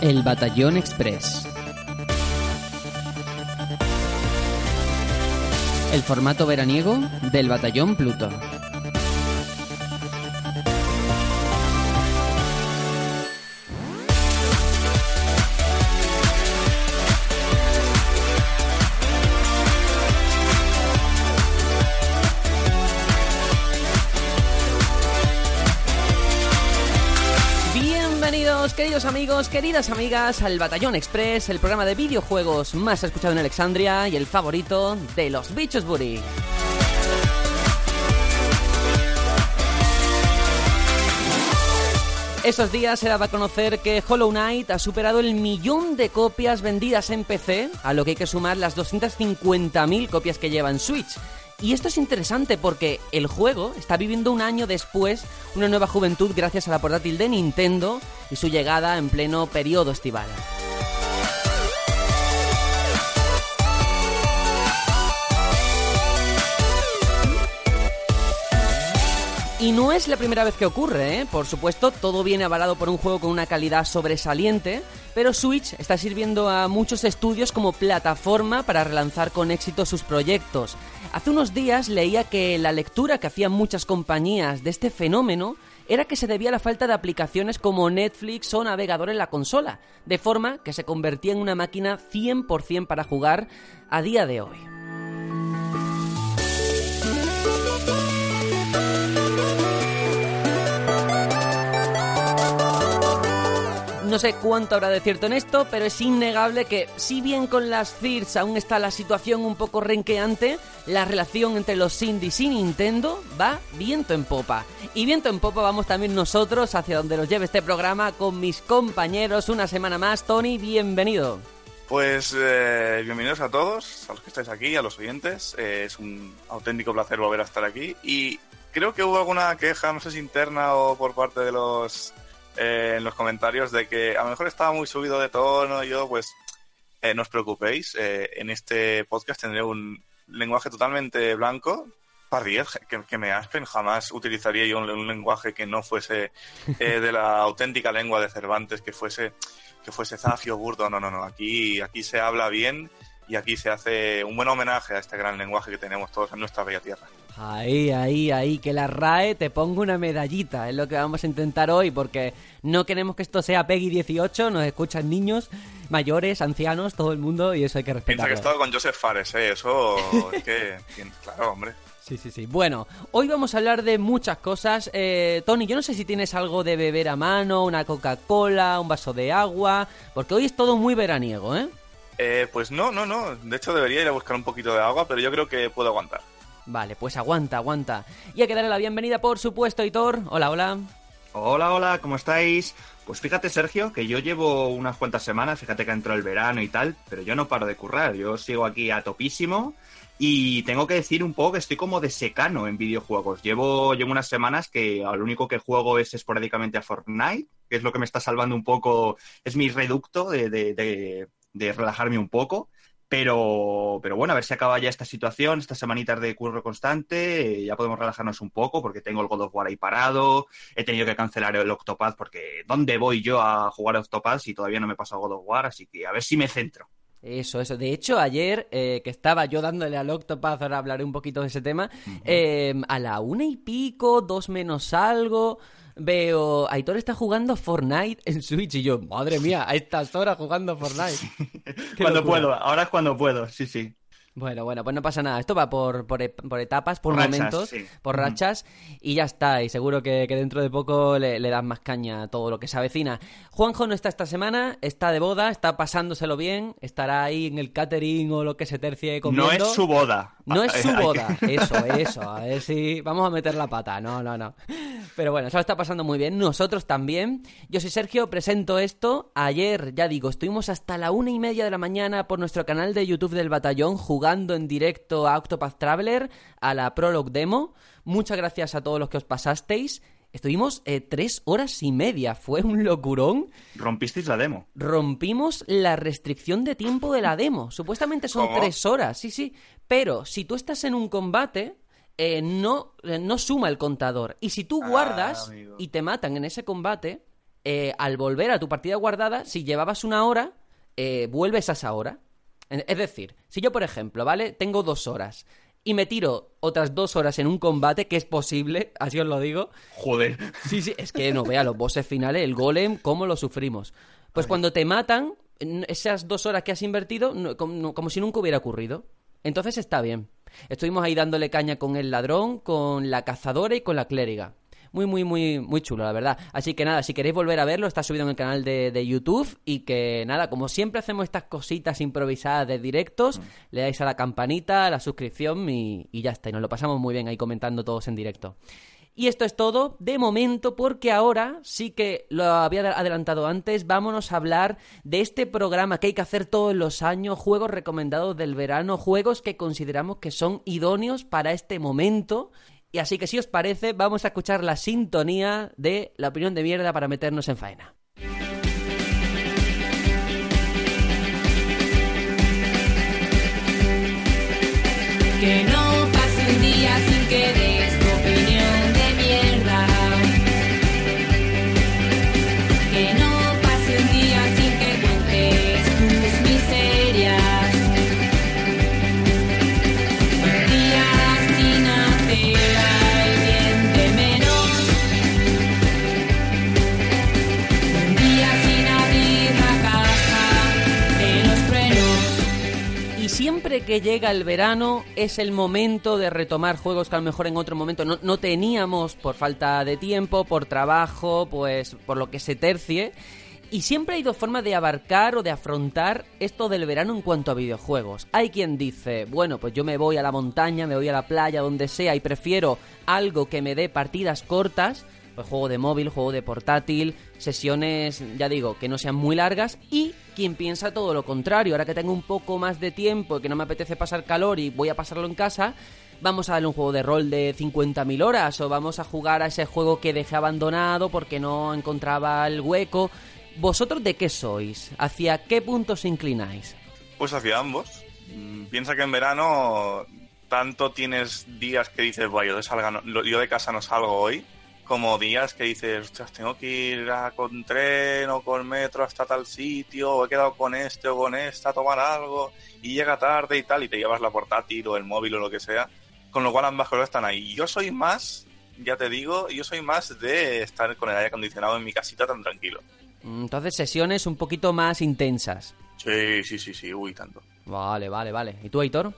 El Batallón Express. El formato veraniego del Batallón Pluto. Queridas amigas, al Batallón Express, el programa de videojuegos más escuchado en Alexandria y el favorito de los bichos Buri. Estos días se daba a conocer que Hollow Knight ha superado el millón de copias vendidas en PC, a lo que hay que sumar las 250.000 copias que lleva en Switch. Y esto es interesante porque el juego está viviendo un año después una nueva juventud gracias a la portátil de Nintendo y su llegada en pleno periodo estival. Y no es la primera vez que ocurre, ¿eh? Por supuesto, todo viene avalado por un juego con una calidad sobresaliente, pero Switch está sirviendo a muchos estudios como plataforma para relanzar con éxito sus proyectos. Hace unos días leía que la lectura que hacían muchas compañías de este fenómeno era que se debía a la falta de aplicaciones como Netflix o navegador en la consola, de forma que se convertía en una máquina 100% para jugar a día de hoy. No sé cuánto habrá de cierto en esto, pero es innegable que, si bien con las CIRS aún está la situación un poco renqueante, la relación entre los indies y Nintendo va viento en popa. Y viento en popa vamos también nosotros hacia donde nos lleve este programa con mis compañeros una semana más. Tony, bienvenido. Pues eh, bienvenidos a todos, a los que estáis aquí, a los oyentes. Eh, es un auténtico placer volver a estar aquí. Y creo que hubo alguna queja, no sé si interna o por parte de los eh, en los comentarios de que a lo mejor estaba muy subido de tono. Yo, pues, eh, no os preocupéis. eh, en este podcast tendré un lenguaje totalmente blanco. Pardiez, que, que me aspen, jamás utilizaría yo un, un lenguaje que no fuese eh, de la auténtica lengua de Cervantes, que fuese, que fuese zafio, burdo. No, no, no. Aquí, aquí se habla bien y aquí se hace un buen homenaje a este gran lenguaje que tenemos todos en nuestra bella tierra. Ahí, ahí, ahí, que la RAE te ponga una medallita, es lo que vamos a intentar hoy, porque no queremos que esto sea Peggy 18, nos escuchan niños, mayores, ancianos, todo el mundo, y eso hay que Piensa que he estado con Joseph Fares, ¿eh? Eso es que... Claro, hombre. Sí, sí, sí. Bueno, hoy vamos a hablar de muchas cosas. Eh, Tony, yo no sé si tienes algo de beber a mano, una Coca-Cola, un vaso de agua, porque hoy es todo muy veraniego, ¿eh? Eh, pues no, no, no. De hecho, debería ir a buscar un poquito de agua, pero yo creo que puedo aguantar. Vale, pues aguanta, aguanta. Y hay que darle la bienvenida, por supuesto, Hitor. Hola, hola. Hola, hola, ¿cómo estáis? Pues fíjate, Sergio, que yo llevo unas cuantas semanas, fíjate que entró el verano y tal, pero yo no paro de currar, yo sigo aquí a topísimo y tengo que decir un poco que estoy como de secano en videojuegos. Llevo, llevo unas semanas que lo único que juego es esporádicamente a Fortnite, que es lo que me está salvando un poco, es mi reducto de, de, de, de relajarme un poco. Pero, pero bueno, a ver si acaba ya esta situación, estas semanitas de curro constante, eh, ya podemos relajarnos un poco porque tengo el God of War ahí parado, he tenido que cancelar el Octopath porque ¿dónde voy yo a jugar a Octopath si todavía no me he pasado God of War? Así que a ver si me centro. Eso, eso. De hecho, ayer eh, que estaba yo dándole al Octopath, ahora hablaré un poquito de ese tema, eh, a la una y pico, dos menos algo, veo, Aitor está jugando Fortnite en Switch y yo, madre mía, a estas horas jugando Fortnite. Cuando locura. puedo, ahora es cuando puedo, sí, sí. Bueno, bueno, pues no pasa nada. Esto va por, por, por etapas, por, Por rachas, momentos, sí. por rachas, y ya está. Y seguro que, que dentro de poco le, le das más caña a todo lo que se avecina. Juanjo no está esta semana, está de boda, está pasándoselo bien, estará ahí en el catering o lo que se tercie comiendo. No es su boda. No es su boda, eso, eso. A ver si vamos a meter la pata. No, no, no. Pero bueno, se lo está pasando muy bien. Nosotros también. Yo soy Sergio, presento esto. Ayer, ya digo, estuvimos hasta la una y media de la mañana por nuestro canal de YouTube del Batallón jugando en directo a Octopath Traveler, a la Prologue Demo. Muchas gracias a todos los que os pasasteis. Estuvimos eh, tres horas y media. Fue un locurón. Rompisteis la demo. Rompimos la restricción de tiempo de la demo. Supuestamente son ¿Cómo? tres horas, sí, sí. Pero si tú estás en un combate, eh, no, eh, no suma el contador. Y si tú Ah, guardas y te matan en ese combate, al volver a tu partida guardada, si llevabas una hora, vuelves a esa hora. Es decir, si yo, por ejemplo, ¿vale? Tengo dos horas y me tiro otras dos horas en un combate, que es posible, así os lo digo. Joder. Sí, sí, es que no vea los bosses finales, el golem, cómo lo sufrimos. Pues cuando te matan, esas dos horas que has invertido, como, como si nunca hubiera ocurrido. Entonces está bien. Estuvimos ahí dándole caña con el ladrón, con la cazadora y con la clériga muy, muy, muy, muy chulo, la verdad. Así que nada, si queréis volver a verlo, está subido en el canal de, de YouTube. Y que nada, como siempre hacemos estas cositas improvisadas de directos, mm. le dais a la campanita, a la suscripción y, y ya está. Y nos lo pasamos muy bien ahí comentando todos en directo. Y esto es todo de momento porque ahora sí que lo había adelantado antes, vámonos a hablar de este programa que hay que hacer todos los años, juegos recomendados del verano, juegos que consideramos que son idóneos para este momento y así que si os parece, vamos a escuchar la sintonía de la opinión de mierda para meternos en faena. Que no sin que llega el verano es el momento de retomar juegos que a lo mejor en otro momento no, teníamos por falta de tiempo, por trabajo, pues por lo que se tercie. Y siempre hay dos formas de abarcar o de afrontar esto del verano en cuanto a videojuegos. Hay quien dice, bueno, pues yo me voy a la montaña, me voy a la playa, donde sea, y prefiero algo que me dé partidas cortas, pues juego de móvil, juego de portátil, sesiones, ya digo, que no sean muy largas y quien piensa todo lo contrario, ahora que tengo un poco más de tiempo y que no me apetece pasar calor y voy a pasarlo en casa, vamos a darle un juego de rol de 50.000 horas o vamos a jugar a ese juego que dejé abandonado porque no encontraba el hueco. ¿Vosotros de qué sois? ¿Hacia qué puntos inclináis? Pues hacia ambos. Mm, piensa que en verano tanto tienes días que dices, bueno, yo yo de casa no salgo hoy, como días que dices, ostras, tengo que ir a, con tren o con metro hasta tal sitio, o he quedado con este o con esta a tomar algo, y llega tarde y tal, y te llevas la portátil o el móvil o lo que sea, con lo cual ambas cosas están ahí. Yo soy más, ya te digo, yo soy más de estar con el aire acondicionado en mi casita tan tranquilo. Mm, entonces sesiones un poquito más intensas. Sí, sí, sí, sí, uy, tanto. Vale, vale, vale. ¿Y tú, Aitor?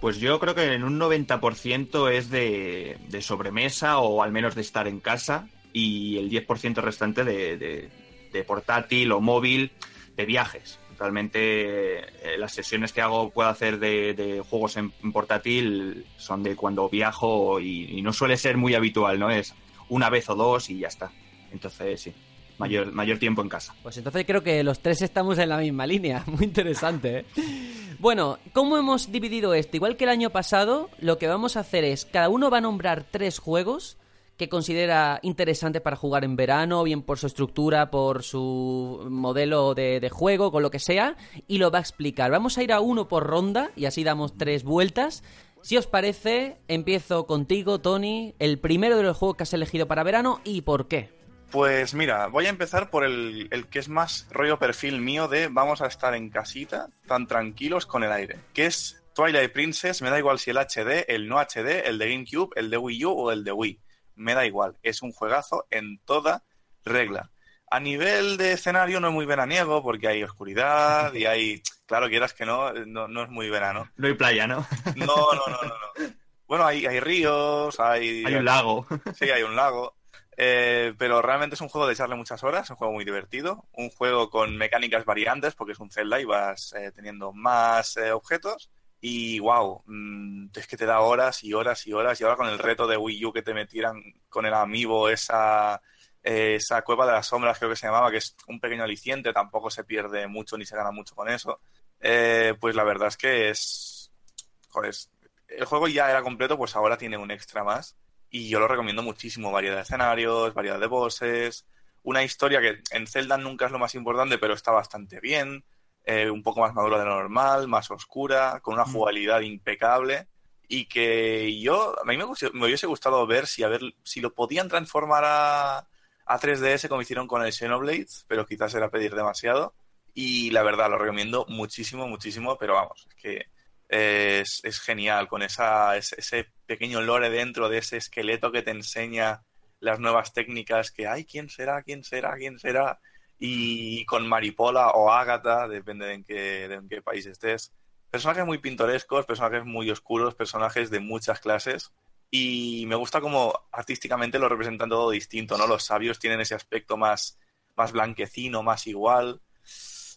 Pues yo creo que en un 90% es de, sobremesa o al menos de estar en casa y el 10% restante de, portátil o móvil de viajes. Realmente eh, las sesiones que hago puedo hacer de, juegos en, portátil son de cuando viajo y, no suele ser muy habitual, ¿no? Es una vez o dos y ya está. Entonces sí, mayor, mayor tiempo en casa. Pues entonces creo que los tres estamos en la misma línea. Muy interesante, ¿eh? Bueno, ¿cómo hemos dividido esto? Igual que el año pasado, lo que vamos a hacer es, cada uno va a nombrar tres juegos que considera interesantes para jugar en verano, bien por su estructura, por su modelo de, juego, con lo que sea, y lo va a explicar. Vamos a ir a uno por ronda y así damos tres vueltas. Si os parece, empiezo contigo, Tony, el primero de los juegos que has elegido para verano y por qué. Pues mira, voy a empezar por el, que es más rollo perfil mío de vamos a estar en casita tan tranquilos con el aire, que es Twilight Princess, me da igual si el HD, el no HD, el de GameCube, el de Wii U o el de Wii, me da igual, es un juegazo en toda regla. A nivel de escenario no es muy veraniego porque hay oscuridad y hay, claro, quieras que no, no, es muy verano. No hay playa, ¿no? No, no, no, no. no. Bueno, hay, hay ríos, hay... Hay un lago. Sí, hay un lago. Eh, pero realmente es un juego de echarle muchas horas, un juego muy divertido, un juego con mecánicas variantes porque es un Zelda y vas eh, teniendo más eh, objetos. Y wow, mm, es que te da horas y horas y horas. Y ahora con el reto de Wii U que te metieran con el amiibo esa, esa cueva de las sombras, creo que se llamaba, que es un pequeño aliciente, tampoco se pierde mucho ni se gana mucho con eso. pues la verdad es que es. Joder, el juego ya era completo, pues ahora tiene un extra más y yo lo recomiendo muchísimo. Variedad de escenarios, variedad de bosses, una historia que en Zelda nunca es lo más importante, pero está bastante bien. Eh, un poco más madura de lo normal, más oscura, con una mm. jugabilidad impecable. Y que yo, a mí me, me hubiese gustado ver si, a ver si lo podían transformar a, a 3DS como hicieron con el Xenoblade, pero quizás era pedir demasiado. Y la verdad, lo recomiendo muchísimo, muchísimo, pero vamos, es que es, es genial con esa, ese pequeño lore dentro de ese esqueleto que te enseña las nuevas técnicas que, ay, ¿quién será? ¿quién será? ¿quién será? Y con Maripola o Ágata, depende de en qué, de en qué país estés. Personajes muy pintorescos, personajes muy oscuros, personajes de muchas clases. Y me gusta como artísticamente lo representan todo distinto, ¿no? Los sabios tienen ese aspecto más, más blanquecino, más igual.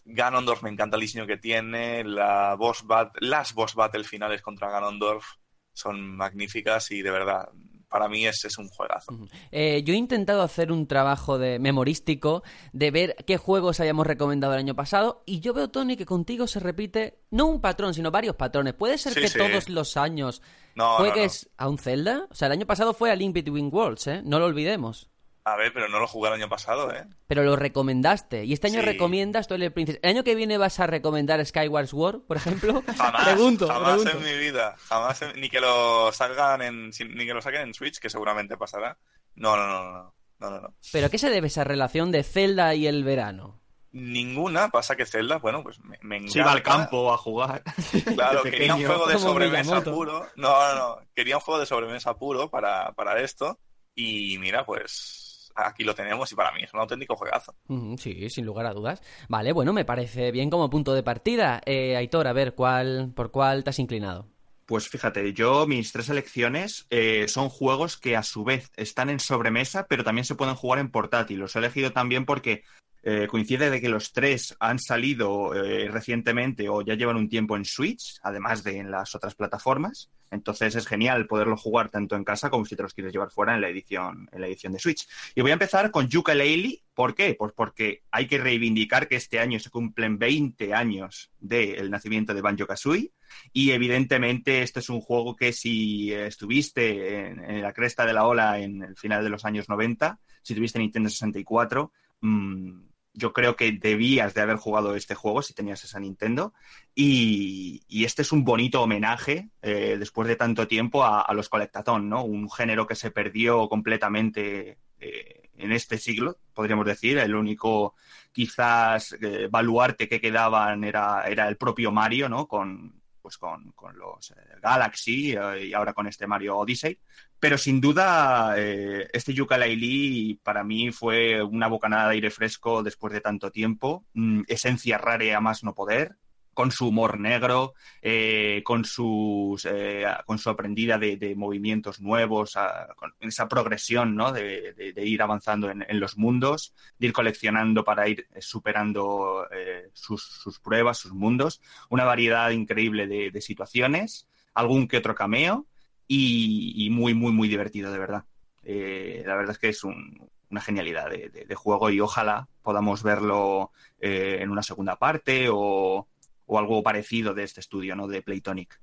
Ganondorf me encanta el diseño que tiene. La boss bat las boss battle finales contra Ganondorf son magníficas y de verdad para mí es, es un juegazo. Eh, yo he intentado hacer un trabajo de memorístico de ver qué juegos hayamos recomendado el año pasado y yo veo, Tony, que contigo se repite no un patrón, sino varios patrones. ¿Puede ser Sí, que sí. todos los años No, no, juegues a un Zelda? O sea, el año pasado fue a Link Between Worlds, ¿eh? No lo olvidemos. A ver, pero no lo jugué el año pasado, ¿eh? Pero lo recomendaste. Y este año Sí. recomiendas Twilight Princess. ¿El año que viene vas a recomendar Skyward Sword, por ejemplo? Jamás, pregunto, jamás pregunto. en mi vida, jamás, en- ni que lo salgan en, ni que lo saquen en Switch, que seguramente pasará. No, no, no, no, no, no, no. ¿Pero a qué se debe esa relación de Zelda y el verano? Ninguna, pasa que Zelda, bueno, pues me, me encanta. Se iba al campo a jugar. Claro, quería un juego de sobremesa puro. No, no, no. Quería un juego de sobremesa puro para, para esto. Y mira, pues aquí lo tenemos y para mí es un auténtico juegazo. Sí, sin lugar a dudas. Vale, bueno, me parece bien como punto de partida. Eh, Aitor, a ver, ¿cuál, ¿por cuál te has inclinado? Pues fíjate, yo mis tres elecciones eh, son juegos que a su vez están en sobremesa, pero también se pueden jugar en portátil. Los he elegido también porque eh, coincide de que los tres han salido eh, recientemente o ya llevan un tiempo en Switch, además de en las otras plataformas. Entonces es genial poderlo jugar tanto en casa como si te los quieres llevar fuera en la edición, en la edición de Switch. Y voy a empezar con Yooka-Laylee. ¿Por qué? Pues porque hay que reivindicar que este año se cumplen 20 años del nacimiento de Banjo-Kazooie. Y evidentemente este es un juego que si eh, estuviste en, la cresta de la ola en el final de los años 90, si tuviste Nintendo 64, mmm, yo creo que debías de haber jugado este juego si tenías esa Nintendo. Y, este es un bonito homenaje, eh, después de tanto tiempo, a, a los Colectatón, ¿no? Un género que se perdió completamente eh, en este siglo, podríamos decir. El único, quizás, eh, baluarte que quedaban era, era el propio Mario, ¿no? Con, pues con, con los eh, Galaxy eh, y ahora con este Mario Odyssey. Pero sin duda, eh, este Yooka-Laylee para mí fue una bocanada de aire fresco después de tanto tiempo. Mm, esencia rara a más no poder, con su humor negro, eh, con, sus, eh, con su aprendida de, movimientos nuevos, con esa progresión ¿no? de, ir avanzando en, los mundos, de ir coleccionando para ir eh, superando eh, sus, pruebas, sus mundos. Una variedad increíble de, situaciones, algún que otro cameo y, y muy, muy, muy divertido, de verdad. La verdad es que es un- una genialidad de, juego y ojalá podamos verlo en una segunda parte o, o algo parecido de este estudio, ¿no? De Playtonic.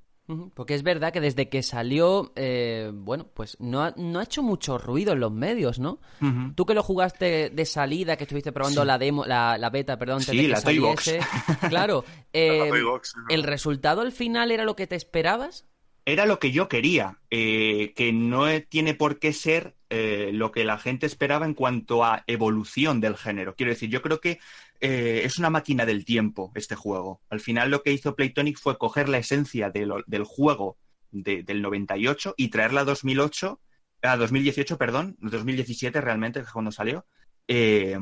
Porque es verdad que desde que salió, eh, bueno, pues no ha, no ha hecho mucho ruido en los medios, ¿no? Tú que lo jugaste de salida, que estuviste probando Sí. la demo, la, la beta, perdón, Sí, la Toy Box. saliese. Claro, eh, La Toy Box, ¿no? ¿el resultado al final era lo que te esperabas? Era lo que yo quería, eh, que no tiene por qué ser eh, lo que la gente esperaba en cuanto a evolución del género. Quiero decir, yo creo que eh, es una máquina del tiempo este juego. Al final lo que hizo Playtonic fue coger la esencia del juego de- del 98 y traerla a 2008, a 2018, perdón, 2017 realmente, que es cuando salió. eh,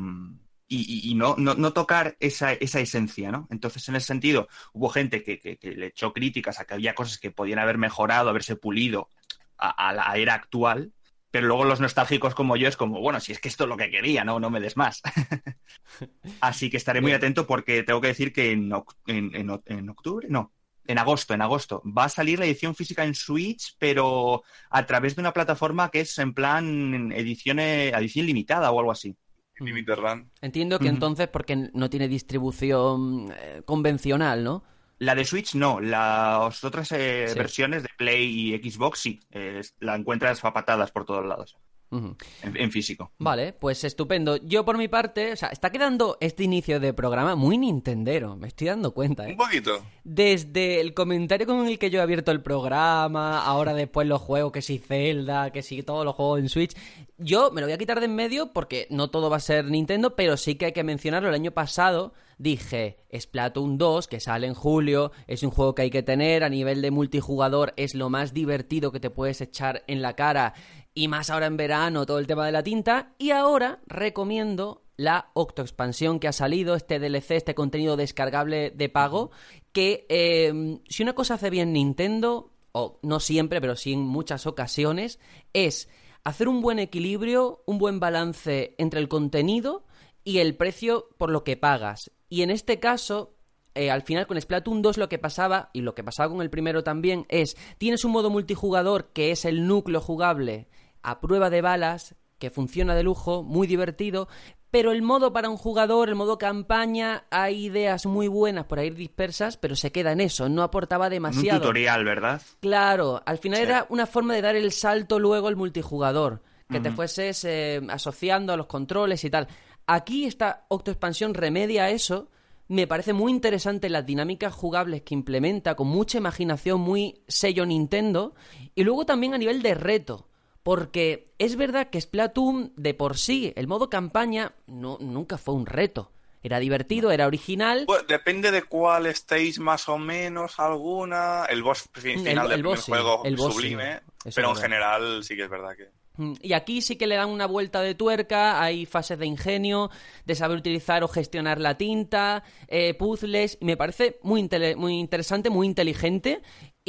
y, y- no, no, no tocar esa, esa esencia, ¿no? Entonces, en ese sentido, hubo gente que, que- le echó críticas a que había cosas que podían haber mejorado, haberse pulido a la era actual, pero luego los nostálgicos como yo es como, bueno, si es que esto es lo que quería, no, no me des más. Así que estaré muy atento porque tengo que decir que en, oc- en- en octubre, no, en agosto, en agosto, va a salir la edición física en Switch, pero a través de una plataforma que es en plan edición, eh, edición limitada o algo así. Limited Run. Entiendo que entonces porque no tiene distribución eh, convencional, ¿no? La de Switch no, las otras eh, Sí. versiones de Play y Xbox sí, eh, la encuentras a patadas por todos lados. En físico. Vale, pues estupendo. Yo por mi parte, o sea, está quedando este inicio de programa muy nintendero, me estoy dando cuenta, ¿eh? Un poquito. Desde el comentario con el que yo he abierto el programa, ahora después los juegos, que si Zelda, que si todos los juegos en Switch, yo me lo voy a quitar de en medio porque no todo va a ser Nintendo, pero sí que hay que mencionarlo. El año pasado dije Splatoon 2, que sale en julio, es un juego que hay que tener, a nivel de multijugador es lo más divertido que te puedes echar en la cara, y más ahora en verano, todo el tema de la tinta, y ahora recomiendo la Octo Expansión que ha salido, este DLC, este contenido descargable de pago, que eh, si una cosa hace bien Nintendo, o no siempre, pero sí en muchas ocasiones, es hacer un buen equilibrio, un buen balance entre el contenido y el precio por lo que pagas. Y en este caso, eh, al final con Splatoon 2 lo que pasaba, y lo que pasaba con el primero también, es, tienes un modo multijugador que es el núcleo jugable a prueba de balas, que funciona de lujo, muy divertido, pero el modo para un jugador, el modo campaña, hay ideas muy buenas por ahí dispersas, pero se queda en eso, no aportaba Un demasiado. tutorial, ¿verdad? Claro, al final Sí. era una forma de dar el salto luego al multijugador, que te fueses eh, asociando a los controles y tal. Aquí esta Octo Expansión remedia eso. Me parece muy interesante las dinámicas jugables que implementa, con mucha imaginación, muy sello Nintendo. Y luego también a nivel de reto. Porque es verdad que Splatoon, de por sí, el modo campaña, no, nunca fue un reto. Era divertido, era original. Pues depende de cuál estéis más o menos alguna. El boss El- final el del primer boss sí, juego el boss sublime, sí. Pero en general sí que es verdad que Mm, Y aquí sí que le dan una vuelta de tuerca, hay fases de ingenio, de saber utilizar o gestionar la tinta, eh, puzzles, me parece muy, muy interesante, muy inteligente,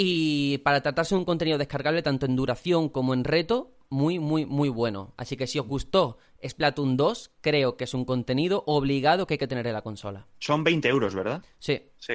y para tratarse de un contenido descargable tanto en duración como en reto, muy, muy, muy bueno. Así que si os gustó Splatoon 2, creo que es un contenido obligado que hay que tener en la consola. Son 20 euros, ¿verdad? sí. Sí.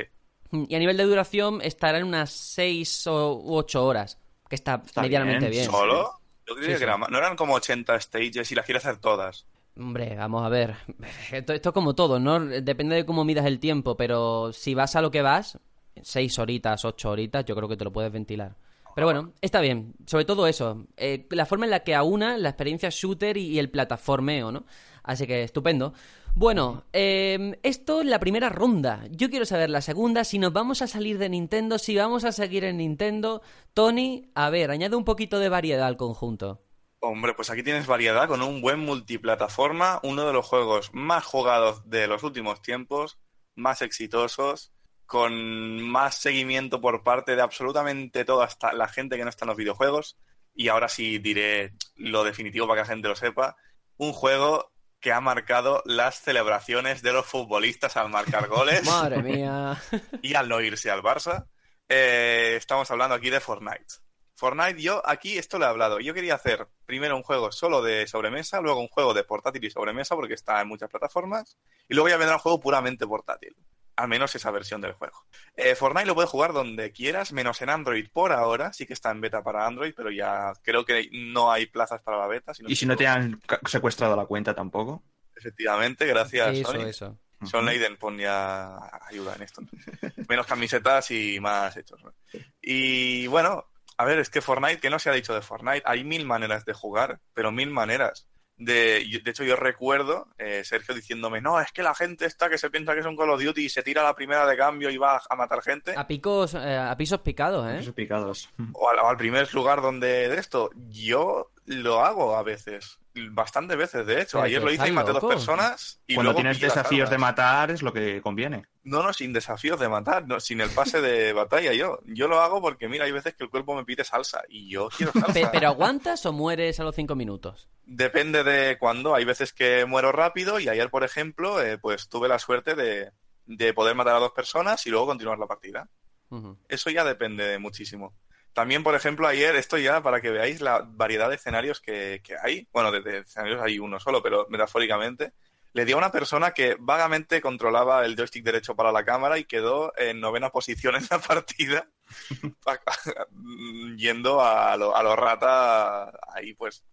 Y a nivel de duración estará en unas 6 o 8 horas, que está, Está medianamente bien, bien. ¿Solo? Yo Sí, que sí. era más. No eran como 80 stages y las quiere hacer todas. Hombre, vamos a ver. Esto, esto es como todo, ¿no? Depende de cómo midas el tiempo, pero si vas a lo que vas, seis horitas, ocho horitas, yo creo que te lo puedes ventilar. Pero bueno, está bien. Sobre todo eso. eh, la forma en la que aúna la experiencia shooter y, el plataformeo, ¿no? Así que estupendo. Bueno, eh, esto es la primera ronda. Yo quiero saber la segunda, si nos vamos a salir de Nintendo, si vamos a seguir en Nintendo. Tony, a ver, añade un poquito de variedad al conjunto. Hombre, pues aquí tienes variedad con un buen multiplataforma, uno de los juegos más jugados de los últimos tiempos, más exitosos, con más seguimiento por parte de absolutamente toda esta- la gente que no está en los videojuegos. Y ahora sí diré lo definitivo para que la gente lo sepa. Un juego que ha marcado las celebraciones de los futbolistas al marcar goles Madre mía. y al no irse al Barça. Eh, estamos hablando aquí de Fortnite. Fortnite, yo aquí esto le he hablado. Yo quería hacer primero un juego solo de sobremesa, luego un juego de portátil y sobremesa, porque está en muchas plataformas, y luego ya vendrá un juego puramente portátil. Al menos esa versión del juego. Eh, Fortnite lo puedes jugar donde quieras, menos en Android por ahora. Sí que está en beta para Android, pero ya creo que no hay plazas para la beta. Y si no te han secuestrado la cuenta tampoco. Efectivamente, gracias, Eso, Sony. eso. Son Leiden ponía ayuda en esto. Menos camisetas y más hechos. ¿no? Y bueno, a ver, es que Fortnite, ¿qué no se ha dicho de Fortnite? Hay mil maneras de jugar, pero mil maneras. De, yo- de hecho, yo recuerdo eh, Sergio diciéndome, no, es que la gente está que se piensa que es un Call of Duty y se tira a la primera de cambio y va a matar gente. A picos, eh, a pisos picados, ¿eh? Esos picados. O al, o al primer lugar donde de esto. Yo lo hago a veces. Bastantes veces, de hecho. Ayer lo hice y maté dos personas. Y Cuando luego tienes desafíos de matar es lo que conviene. No, no, sin desafíos de matar, no, sin el pase de batalla yo. Yo lo hago porque, mira, hay veces que el cuerpo me pide salsa y yo quiero salsa. Pe- ¿Pero aguantas o mueres a los cinco minutos? Depende de cuándo. Hay veces que muero rápido y ayer, por ejemplo, eh, pues tuve la suerte de, de poder matar a dos personas y luego continuar la partida. Eso ya depende de muchísimo. También, por ejemplo, ayer, esto ya para que veáis la variedad de escenarios que, que hay. Bueno, de, escenarios hay uno solo, pero metafóricamente. Le di a una persona que vagamente controlaba el joystick derecho para la cámara y quedó en novena posición en la partida, yendo a lo, a lo rata ahí, pues,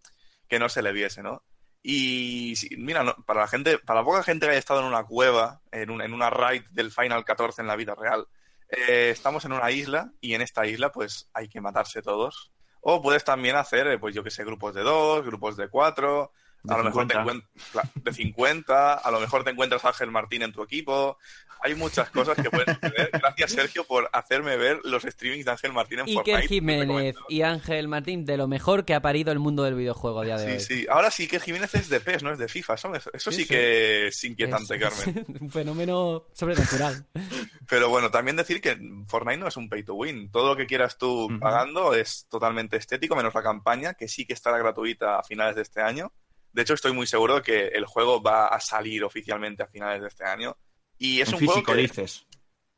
que no se le viese, ¿no? Y mira, para la gente, para poca gente que haya estado en una cueva, en, un- en una raid del Final 14 en la vida real, eh, estamos en una isla y en esta isla pues hay que matarse todos O puedes también hacer, eh, pues yo que sé, grupos de dos, grupos de cuatro, De a lo mejor te 50. encuent- cla- de 50, a lo mejor te encuentras a Ángel Martín en tu equipo. Hay muchas cosas que pueden suceder. Gracias, Sergio, por hacerme ver los streamings de Ángel Martín en Iker Fortnite. Jiménez y Ángel Martín, de lo mejor que ha parido el mundo del videojuego a día de Sí, hoy. sí. Ahora sí que Jiménez es de PES, no es de FIFA. Eso, eso Sí, sí, sí. que es inquietante, Es- Carmen. es un fenómeno sobrenatural. Pero bueno, también decir que Fortnite no es un pay to win. Todo lo que quieras tú pagando es totalmente estético, menos la campaña, que sí que estará gratuita a finales de este año. De hecho, estoy muy seguro de que el juego va a salir oficialmente a finales de este año. Y es en un físico, juego que... dices.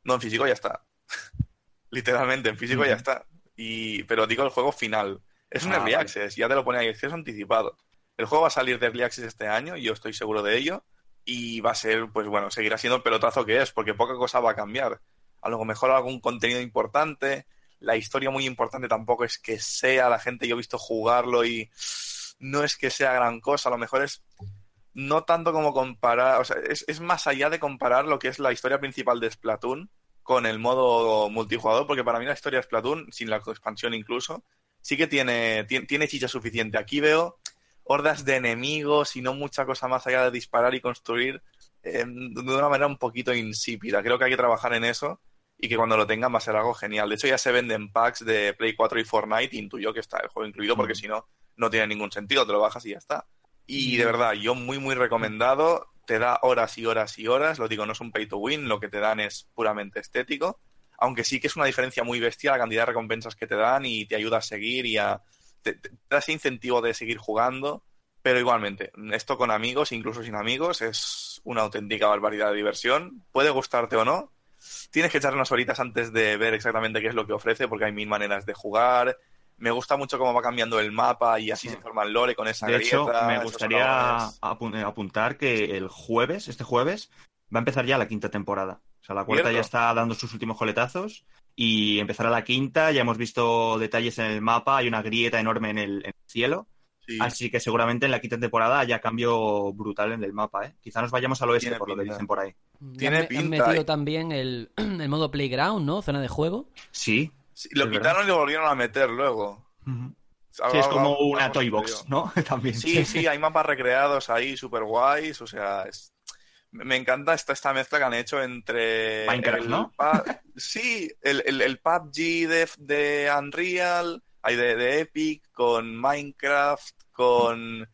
No, en físico ya está. Literalmente, en físico ya está. Y... Pero digo el juego final. Es un Ah, Early vale. Access, ya te lo pone ahí, es que es anticipado. El juego va a salir de Early Access este año, yo estoy seguro de ello. Y va a ser, pues bueno, seguirá siendo el pelotazo que es, porque poca cosa va a cambiar. A lo mejor algún contenido importante. La historia muy importante tampoco es que sea, la gente yo he visto jugarlo y no es que sea gran cosa, a lo mejor es no tanto como comparar, o sea, es, es más allá de comparar lo que es la historia principal de Splatoon con el modo multijugador, porque para mí la historia de Splatoon, sin la expansión incluso, sí que tiene, tiene, tiene chicha suficiente. Aquí veo hordas de enemigos y no mucha cosa más allá de disparar y construir eh, de una manera un poquito insípida. Creo que hay que trabajar en eso y que cuando lo tengan va a ser algo genial. De hecho, ya se venden packs de Play 4 y Fortnite, intuyo que está el juego incluido, porque Mm. si no, no tiene ningún sentido, te lo bajas y ya está. Y de verdad, yo muy, muy recomendado. Te da horas y horas y horas. Lo digo, no es un pay to win, lo que te dan es puramente estético. Aunque sí que es una diferencia muy bestia la cantidad de recompensas que te dan y te ayuda a seguir y a. Te, te da ese incentivo de seguir jugando. Pero igualmente, esto con amigos, incluso sin amigos, es una auténtica barbaridad de diversión. Puede gustarte o no. Tienes que echar unas horitas antes de ver exactamente qué es lo que ofrece, porque hay mil maneras de jugar. Me gusta mucho cómo va cambiando el mapa y así Sí. se forma el lore con esa De hecho, me gustaría apun- apuntar que el jueves, este jueves, va a empezar ya la quinta temporada. O sea, la cuarta Cierto. ya está dando sus últimos coletazos y empezará la quinta. Ya hemos visto detalles en el mapa, hay una grieta enorme en el, en el cielo. Sí. Así que seguramente en la quinta temporada haya cambio brutal en el mapa. ¿eh? Quizá nos vayamos al oeste, Tiene por lo que dicen por ahí. Tiene han, han metido también el, el modo playground, ¿no? Zona de juego. Sí. Sí, lo quitaron y lo volvieron a meter luego. Sí, es como una toy box, ¿no? También. Sí, sí, hay mapas recreados ahí super guays, o sea, es- me encanta esta, esta mezcla que han hecho entre Minecraft, el ¿no? sí, el, el, el PUBG de, de Unreal, hay de, de Epic, con Minecraft, con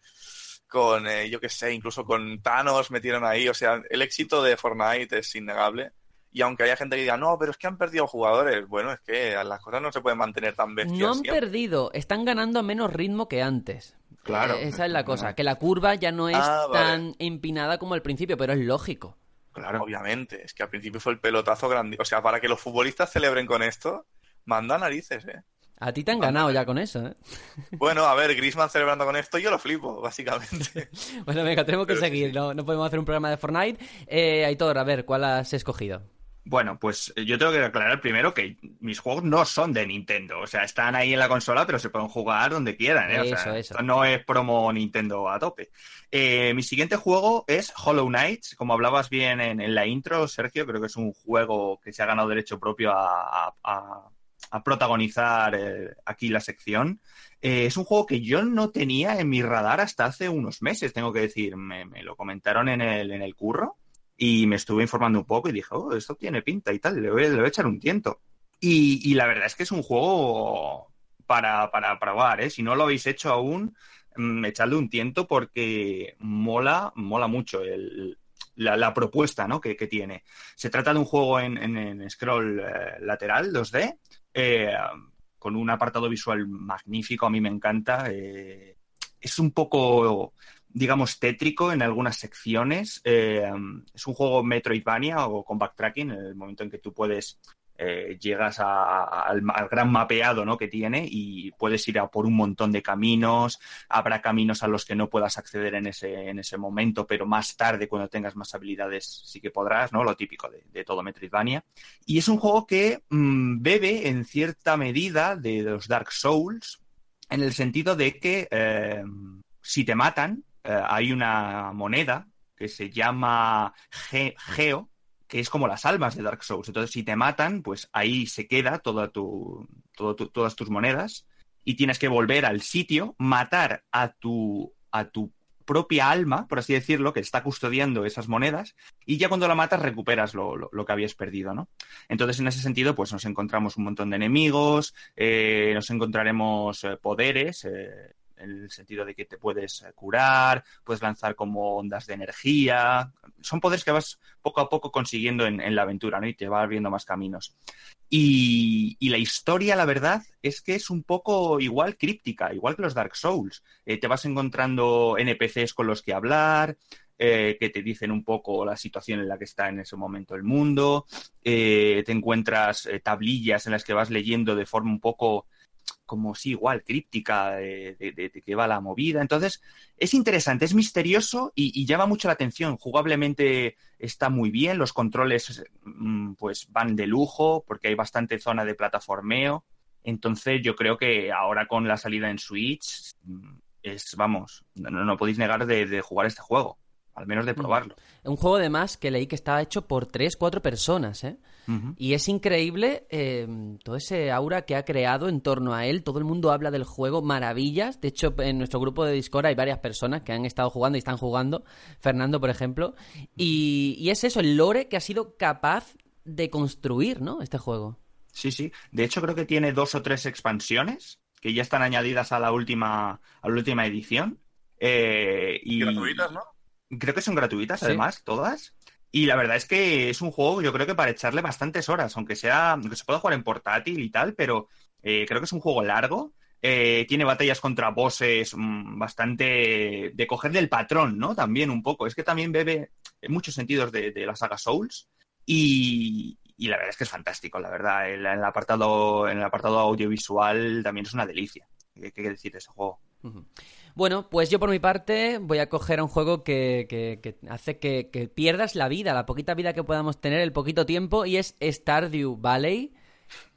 con eh, yo qué sé, incluso con Thanos metieron ahí, o sea, el éxito de Fortnite es innegable. Y aunque haya gente que diga, no, pero es que han perdido jugadores, bueno, es que las cosas no se pueden mantener tan bestias. No han siempre. perdido, están ganando a menos ritmo que antes. Claro. Eh, Esa es la cosa, que la curva ya no es Ah, vale. tan empinada como al principio, pero es lógico. Claro. Obviamente, es que al principio fue el pelotazo grande. O sea, para que los futbolistas celebren con esto, manda narices, ¿eh? A ti te han ganado ya con eso, ¿eh? Bueno, a ver, Griezmann celebrando con esto, yo lo flipo, básicamente. Bueno, venga, tenemos que Pero seguir, sí. No, no podemos hacer un programa de Fortnite. Eh, Aitor, a ver, ¿cuál has escogido? Bueno, pues eh, yo tengo que aclarar primero que mis juegos no son de Nintendo. O sea, están ahí en la consola, pero se pueden jugar donde quieran. ¿eh? O sea, Eso, eso. esto no es promo Nintendo a tope. Eh, mi siguiente juego es Hollow Knight. Como hablabas bien en, en la intro, Sergio, creo que es un juego que se ha ganado derecho propio a, a- a- a protagonizar eh, aquí la sección. Eh, es un juego que yo no tenía en mi radar hasta hace unos meses, tengo que decir. Me, me lo comentaron en el, en el curro y me estuve informando un poco y dije, oh, esto tiene pinta y tal, le voy, le voy a echar un tiento. Y, la verdad es que es un juego para, para probar, ¿eh? Si no lo habéis hecho aún, mm, echadle un tiento porque mola, mola mucho la, propuesta ¿no? que, tiene. Se trata de un juego en, en- en scroll eh, lateral, 2D, eh, con un apartado visual magnífico, a mí me encanta. eh, es un poco digamos, tétrico en algunas secciones. Eh, es un juego Metroidvania o con backtracking, en el momento en que tú puedes, eh, llegas al, gran mapeado ¿no? que tiene y puedes ir a por un montón de caminos. Habrá caminos a los que no puedas acceder en ese, en ese momento, pero más tarde, cuando tengas más habilidades, sí que podrás, ¿no? Lo típico de, de todo Metroidvania. Y es un juego que mm, bebe en cierta medida de los Dark Souls, en el sentido de que eh, si te matan, eh, hay una moneda que se llama Ge- Geo, que es como las almas de Dark Souls. Entonces, si te matan, pues ahí se queda toda tu, todas tus monedas y tienes que volver al sitio, matar a tu, a tu propia alma, por así decirlo, que está custodiando esas monedas, y ya cuando la matas recuperas lo, lo- que habías perdido, ¿no? Entonces, en ese sentido, pues nos encontramos un montón de enemigos, eh, nos encontraremos eh, poderes, en el sentido de que te puedes eh, curar, puedes lanzar como ondas de energía. Son poderes que vas poco a poco consiguiendo en, la aventura, ¿no? Y te va abriendo más caminos. Y, la historia, la verdad, es que es un poco igual críptica, igual que los Dark Souls. Eh, te vas encontrando NPCs con los que hablar, eh, que te dicen un poco la situación en la que está en ese momento el mundo. Te encuentras tablillas en las que vas leyendo de forma un poco como sí, igual, críptica de, que va la movida. Entonces, es interesante, es misterioso y, y, llama mucho la atención. Jugablemente está muy bien, los controles mm, pues van de lujo porque hay bastante zona de plataformeo. Entonces, yo creo que ahora con la salida en Switch mm, es, vamos, no, no podéis negar de jugar este juego al menos de probarlo. Un juego además que leí que estaba hecho por tres, cuatro personas, ¿eh? Uh -huh. Y es increíble eh, todo ese aura que ha creado en torno a él. Todo el mundo habla del juego, maravillas. De hecho, en nuestro grupo de Discord hay varias personas que han estado jugando y están jugando. Fernando, por ejemplo. Y, y es eso, el lore que ha sido capaz de construir, ¿no? Este juego. Sí, sí. De hecho, creo que tiene dos o tres expansiones que ya están añadidas a la última, a la última edición. Eh, y... gratuitas, ¿no? Creo que son gratuitas, además, todas. Y la verdad es que es un juego, yo creo que para echarle bastantes horas, aunque sea, aunque se pueda jugar en portátil y tal, pero eh, creo que es un juego largo. Eh, tiene batallas contra bosses mmm, bastante de coger del patrón, ¿no? También un poco. Es que también bebe en muchos sentidos de, de la saga Souls. Y, y, la verdad es que es fantástico, la verdad. El, el, apartado, en el apartado audiovisual también es una delicia. ¿Qué, qué decir de ese juego? Uh -huh. Bueno, pues yo por mi parte voy a coger un juego que, que, hace que, que, pierdas la vida, la poquita vida que podamos tener, el poquito tiempo, y es Stardew Valley.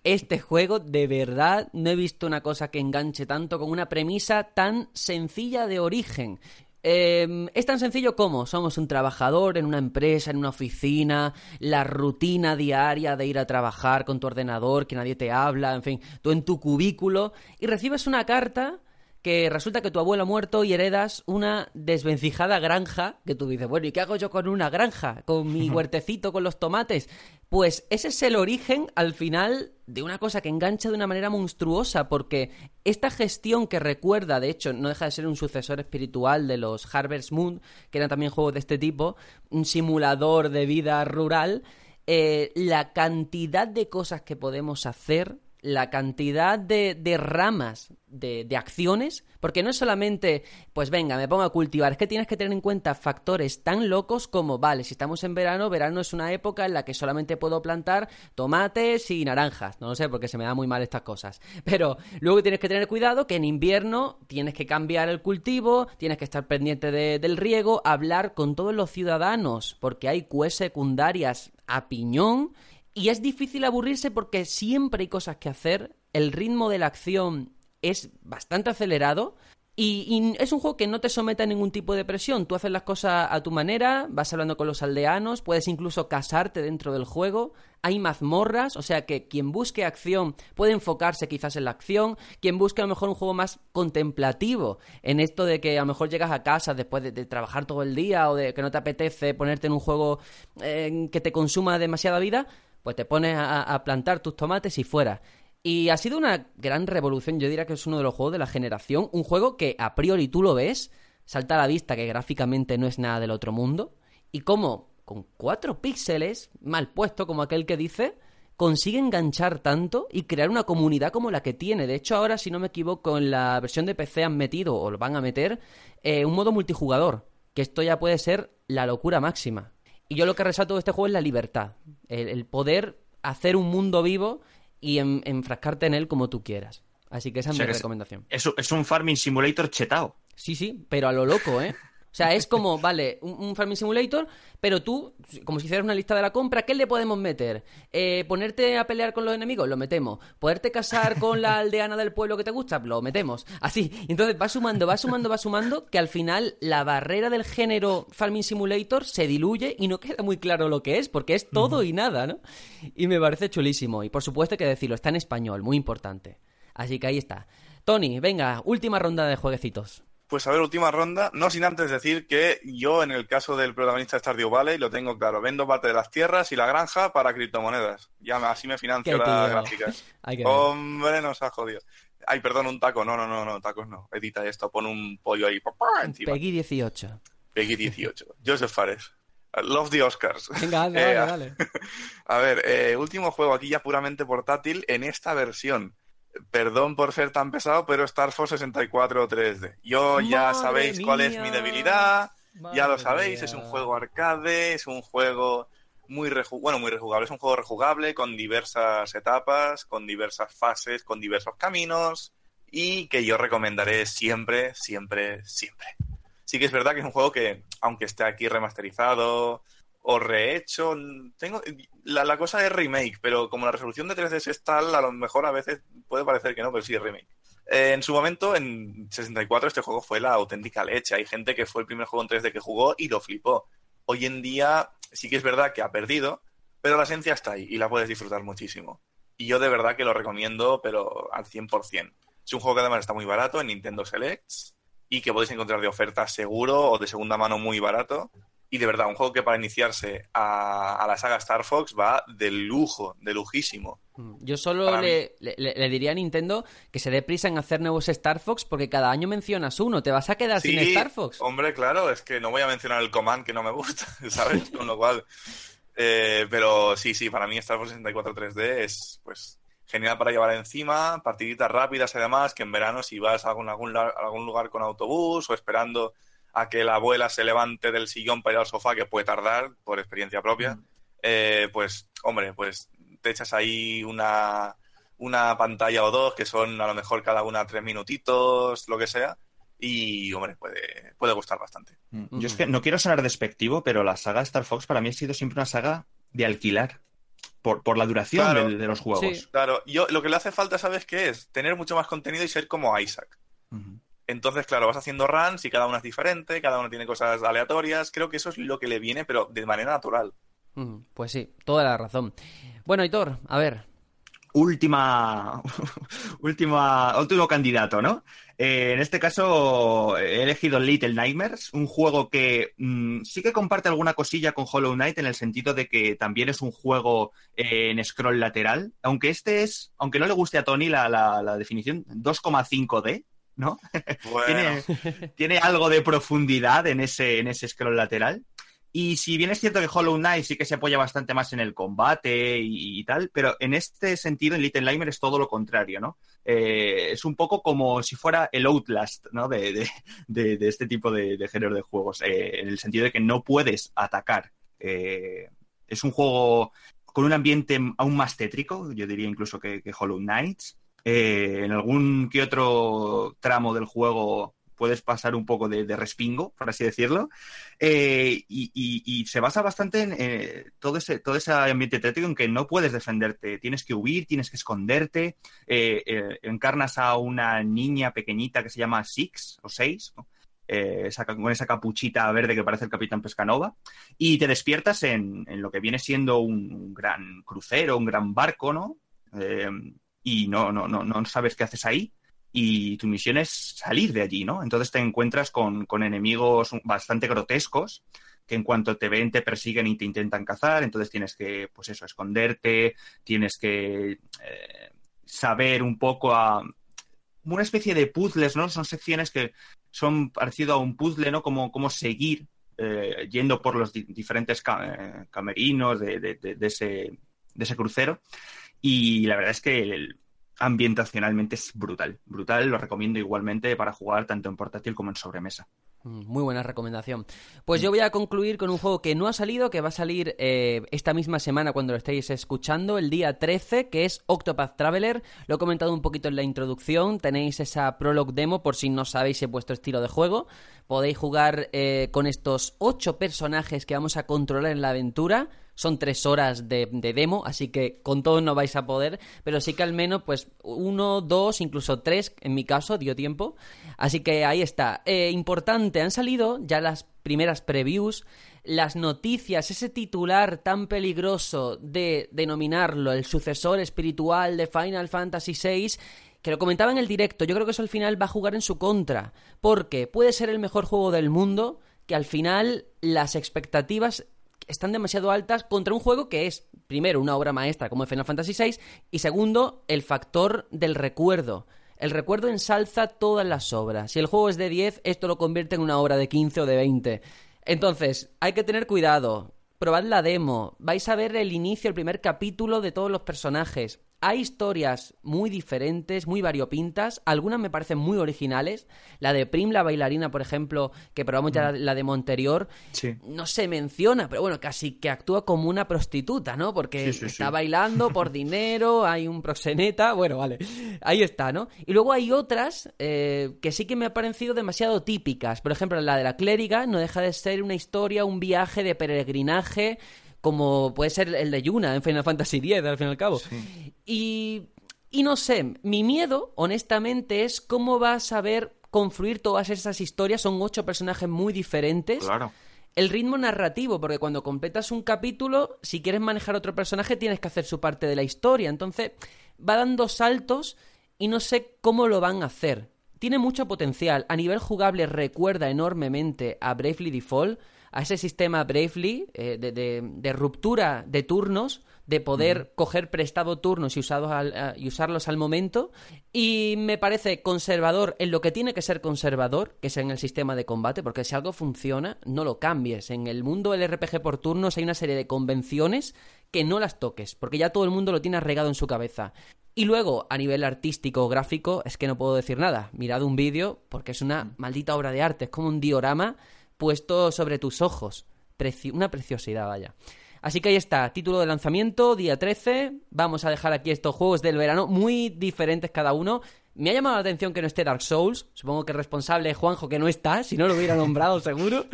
Este juego, de verdad, no he visto una cosa que enganche tanto con una premisa tan sencilla de origen. Eh, es tan sencillo como somos un trabajador en una empresa, en una oficina, la rutina diaria de ir a trabajar con tu ordenador, que nadie te habla, en fin, tú en tu cubículo, y recibes una carta que resulta que tu abuelo ha muerto y heredas una desvencijada granja, que tú dices, bueno, ¿y qué hago yo con una granja? Con mi huertecito, con los tomates. Pues ese es el origen, al final, de una cosa que engancha de una manera monstruosa, porque esta gestión que recuerda, de hecho, no deja de ser un sucesor espiritual de los Harvest Moon, que eran también juegos de este tipo, un simulador de vida rural, eh, la cantidad de cosas que podemos hacer la cantidad de, ramas de, acciones, porque no es solamente, pues venga, me pongo a cultivar, es que tienes que tener en cuenta factores tan locos como, vale, si estamos en verano, verano es una época en la que solamente puedo plantar tomates y naranjas, no lo sé, porque se me da muy mal estas cosas, pero luego tienes que tener cuidado que en invierno tienes que cambiar el cultivo, tienes que estar pendiente de, del riego, hablar con todos los ciudadanos, porque hay QS secundarias a piñón y es difícil aburrirse porque siempre hay cosas que hacer, el ritmo de la acción es bastante acelerado y, es un juego que no te somete a ningún tipo de presión. Tú haces las cosas a tu manera, vas hablando con los aldeanos, puedes incluso casarte dentro del juego. Hay mazmorras, o sea que quien busque acción puede enfocarse quizás en la acción. Quien busque a lo mejor un juego más contemplativo, en esto de que a lo mejor llegas a casa después de, de trabajar todo el día o de que no te apetece ponerte en un juego eh, que te consuma demasiada vida, pues te pones a, plantar tus tomates y fuera. Y ha sido una gran revolución, yo diría que es uno de los juegos de la generación, un juego que a priori tú lo ves, salta a la vista que gráficamente no es nada del otro mundo, y como con cuatro píxeles, mal puesto como aquel que dice, consigue enganchar tanto y crear una comunidad como la que tiene. De hecho, ahora, si no me equivoco, en la versión de PC han metido, o lo van a meter, eh, un modo multijugador, que esto ya puede ser la locura máxima. Y yo lo que resalto de este juego es la libertad, el, el poder hacer un mundo vivo y en, enfrascarte en él como tú quieras. Así que esa es o sea mi recomendación. Es, es, un Farming Simulator chetao. Sí, sí, pero a lo loco, ¿eh? O sea, es como, vale, un, Farming Simulator, pero tú, como si hicieras una lista de la compra, ¿qué le podemos meter? Eh, ¿Ponerte a pelear con los enemigos? Lo metemos. ¿Poderte casar con la aldeana del pueblo que te gusta? Lo metemos. Así. Entonces va sumando, va sumando, va sumando, que al final la barrera del género Farming Simulator se diluye y no queda muy claro lo que es, porque es todo y nada, ¿no? Y me parece chulísimo. Y por supuesto hay que decirlo, está en español, muy importante. Así que ahí está. Tony, venga, última ronda de jueguecitos. Pues a ver, última ronda, no sin antes decir que yo en el caso del protagonista de Stardew Valley lo tengo claro, vendo parte de las tierras y la granja para criptomonedas. Ya así me financio las gráficas. Hombre, nos ha jodido. Ay, perdón, un taco. No, no, no, no, tacos no. Edita esto, pon un pollo ahí. encima. Peggy 18. Peggy 18. Joseph Fares. Love the Oscars. Venga, dale, Eh, dale, a- dale. A ver, eh, último juego aquí ya puramente portátil en esta versión. Perdón por ser tan pesado, pero Star Fox 64 3D. Yo ya sabéis cuál es mi debilidad. Ya lo sabéis, mía. es un juego arcade, es un juego muy reju- bueno, muy rejugable, es un juego rejugable con diversas etapas, con diversas fases, con diversos caminos y que yo recomendaré siempre, siempre, siempre. Sí que es verdad que es un juego que, aunque esté aquí remasterizado o rehecho, tengo la, la cosa es remake, pero como la resolución de 3D es tal, a lo mejor a veces puede parecer que no, pero sí es remake. Eh, en su momento, en 64, este juego fue la auténtica leche. Hay gente que fue el primer juego en 3D que jugó y lo flipó. Hoy en día sí que es verdad que ha perdido, pero la esencia está ahí y la puedes disfrutar muchísimo. Y yo de verdad que lo recomiendo, pero al 100%. Es un juego que además está muy barato en Nintendo Selects y que podéis encontrar de oferta seguro o de segunda mano muy barato. Y de verdad, un juego que para iniciarse a, a la saga Star Fox va de lujo, de lujísimo. Mm, Yo solo le, le- le diría a Nintendo que se dé prisa en hacer nuevos Star Fox porque cada año mencionas uno. ¿Te vas a quedar sin Star Fox? Hombre, claro, es que no voy a mencionar el Command que no me gusta, ¿sabes? Con lo cual. eh, pero sí, sí, para mí Star Fox 64 3D es pues genial para llevar encima, partiditas rápidas además, que en verano si vas a algún, algún, a algún lugar con autobús o esperando a que la abuela se levante del sillón para ir al sofá, que puede tardar por experiencia propia, eh, pues, hombre, pues te echas ahí una, una pantalla o dos, que son a lo mejor cada una tres minutitos, lo que sea, y, hombre, puede, puede gustar bastante. Mm. Yo es que no quiero sonar despectivo, pero la saga Star Fox para mí ha sido siempre una saga de alquilar. Por, por la duración Claro. del- de, los juegos. Sí. Claro, yo lo que le hace falta, ¿sabes qué es? Tener mucho más contenido y ser como Isaac. Entonces, claro, vas haciendo runs y cada una es diferente, cada uno tiene cosas aleatorias. Creo que eso es lo que le viene, pero de manera natural. Mm, Pues sí, toda la razón. Bueno, Hitor, a ver. Última, última, último candidato, ¿no? Eh, en este caso he elegido Little Nightmares, un juego que mm, sí que comparte alguna cosilla con Hollow Knight en el sentido de que también es un juego eh, en scroll lateral, aunque este es, aunque no le guste a Tony la, la- la definición, 2,5D, ¿no? Bueno, tiene, tiene algo de profundidad en ese, en ese scroll lateral. Y si bien es cierto que Hollow Knight sí que se apoya bastante más en el combate y, y tal, pero en este sentido en Little Nightmare es todo lo contrario, ¿no? Eh, es un poco como si fuera el Outlast, ¿no? De, de- de- de este tipo de, género de juegos, eh, en el sentido de que no puedes atacar. Eh, es un juego con un ambiente aún más tétrico, yo diría incluso que, que Hollow Knight. Eh, en algún que otro tramo del juego puedes pasar un poco de, de respingo, por así decirlo. Eh, y, se basa bastante en eh, todo, ese, todo ese ambiente tétrico en que no puedes defenderte, tienes que huir, tienes que esconderte. Eh, eh, encarnas a una niña pequeñita que se llama Six o Seis, ¿no? Esa- con esa capuchita verde que parece el Capitán Pescanova, y te despiertas en, lo que viene siendo un, gran crucero, un gran barco, ¿no? Y no, no, no, no sabes qué haces ahí y tu misión es salir de allí, ¿no? Entonces te encuentras con, con enemigos bastante grotescos que en cuanto te ven te persiguen y te intentan cazar, entonces tienes que, pues eso, esconderte, tienes que eh, saber un poco a una especie de puzzles, ¿no? Son secciones que son parecido a un puzzle, ¿no? Como, como seguir eh, yendo por los di- diferentes eh, camerinos de- de ese, de ese crucero. Y la verdad es que el- ambientacionalmente es brutal. Brutal, lo recomiendo igualmente para jugar tanto en portátil como en sobremesa. Mm, Muy buena recomendación. Pues yo voy a concluir con un juego que no ha salido, que va a salir eh, esta misma semana cuando lo estéis escuchando, el día 13, que es Octopath Traveler. Lo he comentado un poquito en la introducción. Tenéis esa prologue demo por si no sabéis es vuestro estilo de juego. Podéis jugar eh, con estos ocho personajes que vamos a controlar en la aventura. Son tres horas de, de demo, así que con todos no vais a poder, pero sí que al menos, pues, uno, dos, incluso tres, en mi caso, dio tiempo. Así que ahí está. Eh, importante, han salido ya las primeras previews, las noticias, ese titular tan peligroso de denominarlo el sucesor espiritual de Final Fantasy VI que lo comentaba en el directo, yo creo que eso al final va a jugar en su contra, porque puede ser el mejor juego del mundo, que al final las expectativas están demasiado altas contra un juego que es, primero, una obra maestra como Final Fantasy VI, y segundo, el factor del recuerdo. El recuerdo ensalza todas las obras. Si el juego es de 10, esto lo convierte en una obra de 15 o de 20. Entonces, hay que tener cuidado. Probad la demo. Vais a ver el inicio, el primer capítulo de todos los personajes. Hay historias muy diferentes, muy variopintas. Algunas me parecen muy originales. La de Prim, la bailarina, por ejemplo, que probamos ya la, la demo anterior, Sí. no se menciona, pero bueno, casi que actúa como una prostituta, ¿no? Porque Sí, sí, está bailando por dinero, hay un proxeneta, bueno, vale, ahí está, ¿no? Y luego hay otras eh, que sí que me han parecido demasiado típicas. Por ejemplo, la de la clériga no deja de ser una historia, un viaje de peregrinaje, como puede ser el de Yuna en Final Fantasy X, al fin y al cabo. Y, y no sé, mi miedo, honestamente, es cómo vas a ver confluir todas esas historias. Son ocho personajes muy diferentes. Claro. El ritmo narrativo, porque cuando completas un capítulo, si quieres manejar otro personaje, tienes que hacer su parte de la historia. Entonces, va dando saltos y no sé cómo lo van a hacer. Tiene mucho potencial. A nivel jugable recuerda enormemente a Bravely Default, a ese sistema Bravely eh, de, de- de ruptura de turnos, de poder coger prestado turnos y, usados al- y usarlos al momento. Y me parece conservador en lo que tiene que ser conservador, que es en el sistema de combate, porque si algo funciona, no lo cambies. En el mundo del RPG por turnos hay una serie de convenciones que no las toques, porque ya todo el mundo lo tiene regado en su cabeza. Y luego, a nivel artístico o gráfico, es que no puedo decir nada. Mirad un vídeo, porque es una maldita obra de arte, es como un diorama puesto sobre tus ojos. Una preciosidad, vaya. Así que ahí está, título de lanzamiento, día 13. Vamos a dejar aquí estos juegos del verano, muy diferentes cada uno. Me ha llamado la atención que no esté Dark Souls. Supongo que el responsable es Juanjo, que no está, si no lo hubiera nombrado seguro.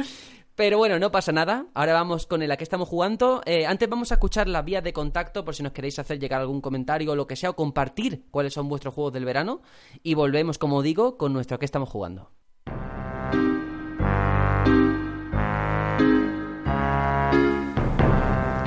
Pero bueno, no pasa nada. Ahora vamos con el a que estamos jugando. Eh, antes vamos a escuchar la vía de contacto por si nos queréis hacer llegar algún comentario o lo que sea, o compartir cuáles son vuestros juegos del verano. Y volvemos, como digo, con nuestro a que estamos jugando.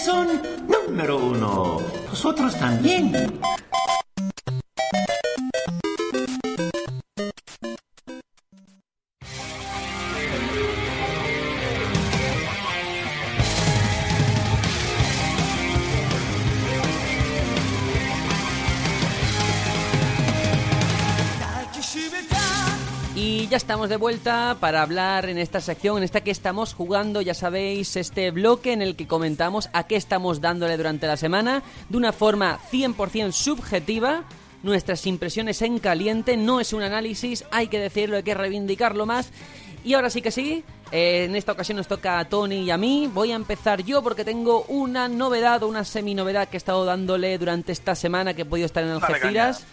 mía, ustedes son número uno. Vosotros también. Vuelta para hablar en esta sección, en esta que estamos jugando, ya sabéis, este bloque en el que comentamos a qué estamos dándole durante la semana de una forma 100% subjetiva. Nuestras impresiones en caliente, no es un análisis, hay que decirlo, hay que reivindicarlo más. Y ahora sí que sí, eh, en esta ocasión nos toca a Tony y a mí. Voy a empezar yo porque tengo una novedad o una semi-novedad que he estado dándole durante esta semana que he podido estar en Algeciras.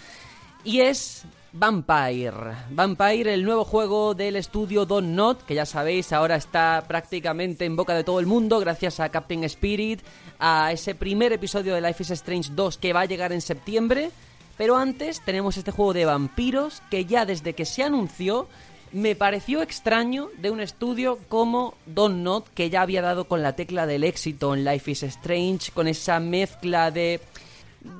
Y es Vampire. Vampire, el nuevo juego del estudio Don Not, que ya sabéis, ahora está prácticamente en boca de todo el mundo gracias a Captain Spirit, a ese primer episodio de Life is Strange 2 que va a llegar en septiembre. Pero antes tenemos este juego de vampiros que ya desde que se anunció me pareció extraño de un estudio como Don Not, que ya había dado con la tecla del éxito en Life is Strange, con esa mezcla de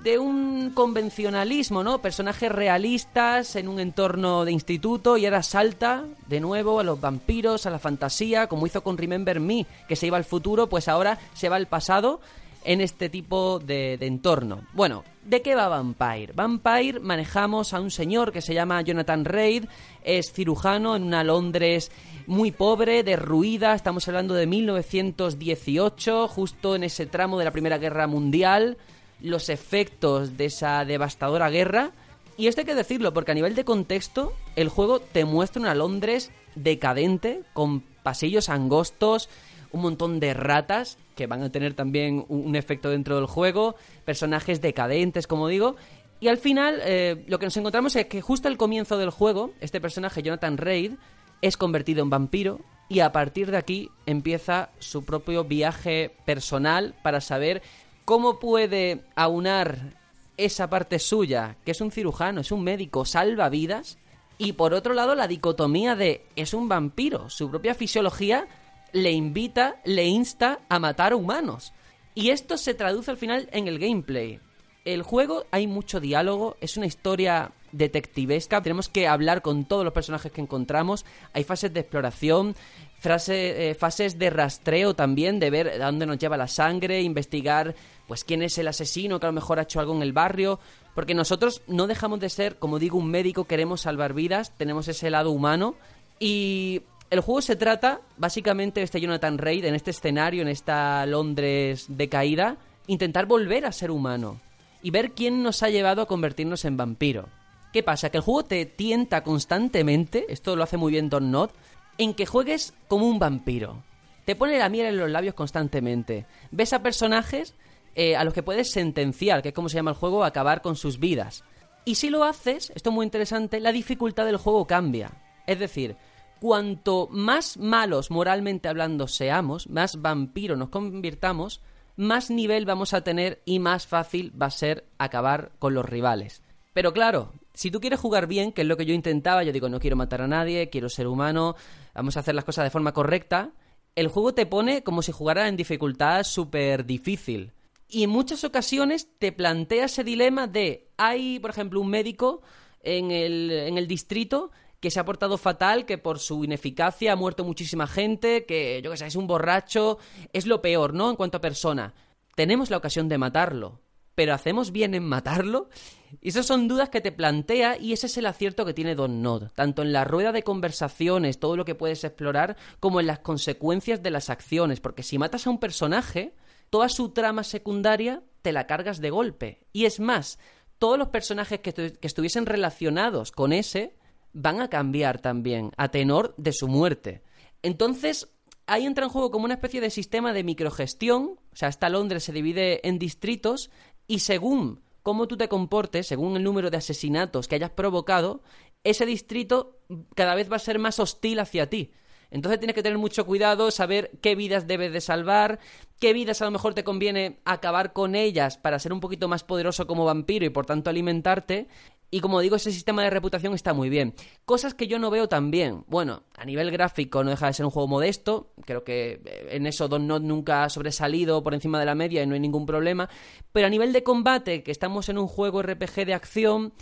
de un convencionalismo, ¿no? Personajes realistas en un entorno de instituto y ahora salta de nuevo a los vampiros, a la fantasía, como hizo con Remember Me, que se iba al futuro, pues ahora se va al pasado en este tipo de, entorno. Bueno, ¿de qué va Vampire? Vampire manejamos a un señor que se llama Jonathan Reid, es cirujano en una Londres muy pobre, derruida, estamos hablando de 1918, justo en ese tramo de la Primera Guerra Mundial, los efectos de esa devastadora guerra. Y esto hay que decirlo, porque a nivel de contexto, el juego te muestra una Londres decadente, con pasillos angostos, un montón de ratas, que van a tener también un, efecto dentro del juego, personajes decadentes, como digo. Y al final, eh, lo que nos encontramos es que justo al comienzo del juego, este personaje, Jonathan Reid, es convertido en vampiro y a partir de aquí empieza su propio viaje personal para saber cómo puede aunar esa parte suya, que es un cirujano, es un médico, salva vidas, y por otro lado la dicotomía de es un vampiro, su propia fisiología le invita, le insta a matar humanos. Y esto se traduce al final en el gameplay. El juego hay mucho diálogo, es una historia detectivesca, tenemos que hablar con todos los personajes que encontramos, hay fases de exploración, eh, fases de rastreo también, de ver a dónde nos lleva la sangre, investigar pues quién es el asesino que a lo mejor ha hecho algo en el barrio, porque nosotros no dejamos de ser, como digo, un médico, queremos salvar vidas, tenemos ese lado humano y el juego se trata básicamente de este Jonathan Reid en este escenario, en esta Londres decaída, intentar volver a ser humano y ver quién nos ha llevado a convertirnos en vampiro. ¿Qué pasa? Que el juego te tienta constantemente, esto lo hace muy bien Don Not, en que juegues como un vampiro. Te pone la miel en los labios constantemente. Ves a personajes eh, a los que puedes sentenciar, que es como se llama el juego, acabar con sus vidas. Y si lo haces, esto es muy interesante, la dificultad del juego cambia. Es decir, cuanto más malos moralmente hablando seamos, más vampiro nos convirtamos, más nivel vamos a tener y más fácil va a ser acabar con los rivales. Pero claro, si tú quieres jugar bien, que es lo que yo intentaba, yo digo, no quiero matar a nadie, quiero ser humano, vamos a hacer las cosas de forma correcta, el juego te pone como si jugara en dificultad súper difícil. Y en muchas ocasiones te plantea ese dilema de, hay, por ejemplo, un médico en el, en el distrito que se ha portado fatal, que por su ineficacia ha muerto muchísima gente, que yo que sé, es un borracho, es lo peor, ¿no? En cuanto a persona. Tenemos la ocasión de matarlo, pero ¿hacemos bien en matarlo? Y esas son dudas que te plantea y ese es el acierto que tiene Don Nod, tanto en la rueda de conversaciones, todo lo que puedes explorar, como en las consecuencias de las acciones, porque si matas a un personaje, toda su trama secundaria te la cargas de golpe. Y es más, todos los personajes que, que estuviesen relacionados con ese van a cambiar también a tenor de su muerte. Entonces, ahí entra en juego como una especie de sistema de microgestión, o sea, esta Londres se divide en distritos y según cómo tú te comportes, según el número de asesinatos que hayas provocado, ese distrito cada vez va a ser más hostil hacia ti. Entonces tienes que tener mucho cuidado, saber qué vidas debes de salvar, qué vidas a lo mejor te conviene acabar con ellas para ser un poquito más poderoso como vampiro y por tanto alimentarte. Y como digo, ese sistema de reputación está muy bien. Cosas que yo no veo tan bien. Bueno, a nivel gráfico no deja de ser un juego modesto. Creo que eh, en eso Don Not nunca ha sobresalido por encima de la media y no hay ningún problema. Pero a nivel de combate, que estamos en un juego RPG de acción,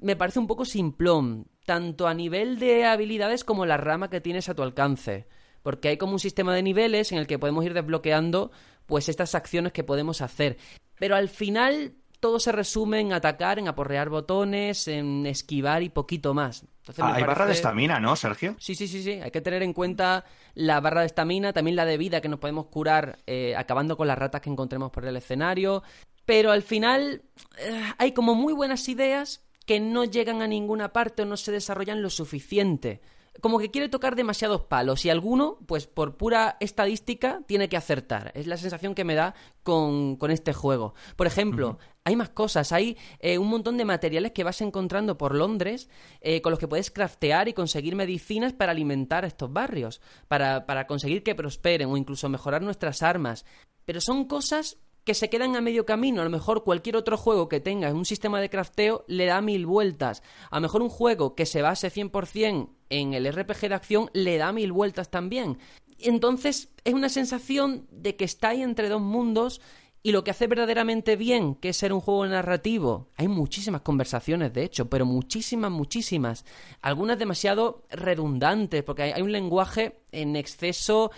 me parece un poco simplón, tanto a nivel de habilidades como la rama que tienes a tu alcance. Porque hay como un sistema de niveles en el que podemos ir desbloqueando pues estas acciones que podemos hacer. Pero al final todo se resume en atacar, en aporrear botones, en esquivar y poquito más. Entonces, Ah, hay barra de estamina, ¿no, Sergio? Sí, sí, sí, sí. Hay que tener en cuenta la barra de estamina, también la de vida que nos podemos curar eh, acabando con las ratas que encontremos por el escenario. Pero al final eh, hay como muy buenas ideas que no llegan a ninguna parte o no se desarrollan lo suficiente. Como que quiere tocar demasiados palos y alguno, pues por pura estadística, tiene que acertar. Es la sensación que me da con, con este juego. Por ejemplo, hay más cosas. Hay eh, un montón de materiales que vas encontrando por Londres eh, con los que puedes craftear y conseguir medicinas para alimentar a estos barrios, para, para conseguir que prosperen o incluso mejorar nuestras armas. Pero son cosas que se quedan a medio camino. A lo mejor cualquier otro juego que tenga un sistema de crafteo le da mil vueltas. A lo mejor un juego que se base 100% en el RPG de acción le da mil vueltas también. Entonces es una sensación de que está ahí entre dos mundos Y lo que hace verdaderamente bien, que es ser un juego narrativo, hay muchísimas conversaciones, de hecho, pero muchísimas, muchísimas. Algunas demasiado redundantes, porque hay un lenguaje en exceso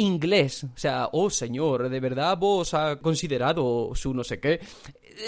inglés. O sea, oh señor, ¿de verdad vos ha considerado su no sé qué?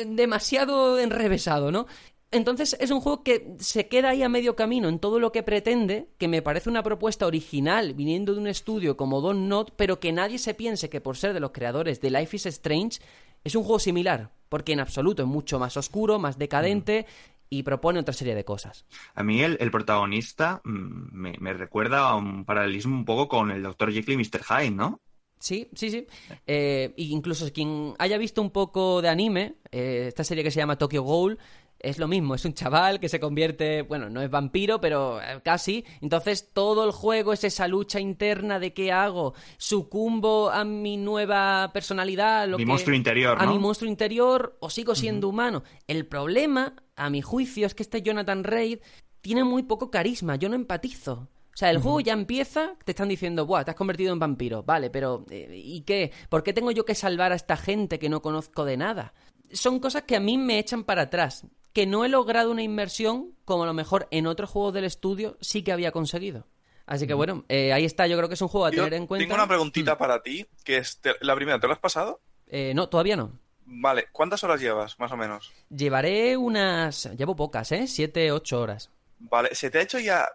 Demasiado enrevesado, ¿no? Entonces es un juego que se queda ahí a medio camino en todo lo que pretende, que me parece una propuesta original viniendo de un estudio como Don Not, pero que nadie se piense que por ser de los creadores de Life is Strange es un juego similar, porque en absoluto es mucho más oscuro, más decadente y propone otra serie de cosas. A mí el, el protagonista mm, me, me recuerda a un paralelismo un poco con el Dr. Jekyll y Mr. Hyde, ¿no? Sí, sí, sí. Eh, y incluso quien haya visto un poco de anime, eh, esta serie que se llama Tokyo Ghoul, es lo mismo, es un chaval que se convierte, bueno, no es vampiro, pero eh, casi. Entonces todo el juego es esa lucha interna de qué hago, sucumbo a mi nueva personalidad, lo Mi que- monstruo interior, a ¿no? mi monstruo interior o sigo siendo humano. El problema, a mi juicio, es que este Jonathan Reid tiene muy poco carisma, yo no empatizo. O sea, el juego ya empieza, te están diciendo, Buah, te has convertido en vampiro. Vale, pero eh, ¿y qué? ¿Por qué tengo yo que salvar a esta gente que no conozco de nada? Son cosas que a mí me echan para atrás. Que no he logrado una inmersión como a lo mejor en otros juegos del estudio sí que había conseguido. Así que bueno, eh, ahí está, yo creo que es un juego a Yo tener en cuenta. tengo una preguntita para ti, que es te- la primera, ¿te lo has pasado? Eh, no, todavía no. Vale, ¿cuántas horas llevas, más o menos? Llevaré unas... Llevo pocas, ¿eh? Siete, ocho horas. Vale, ¿se te ha hecho ya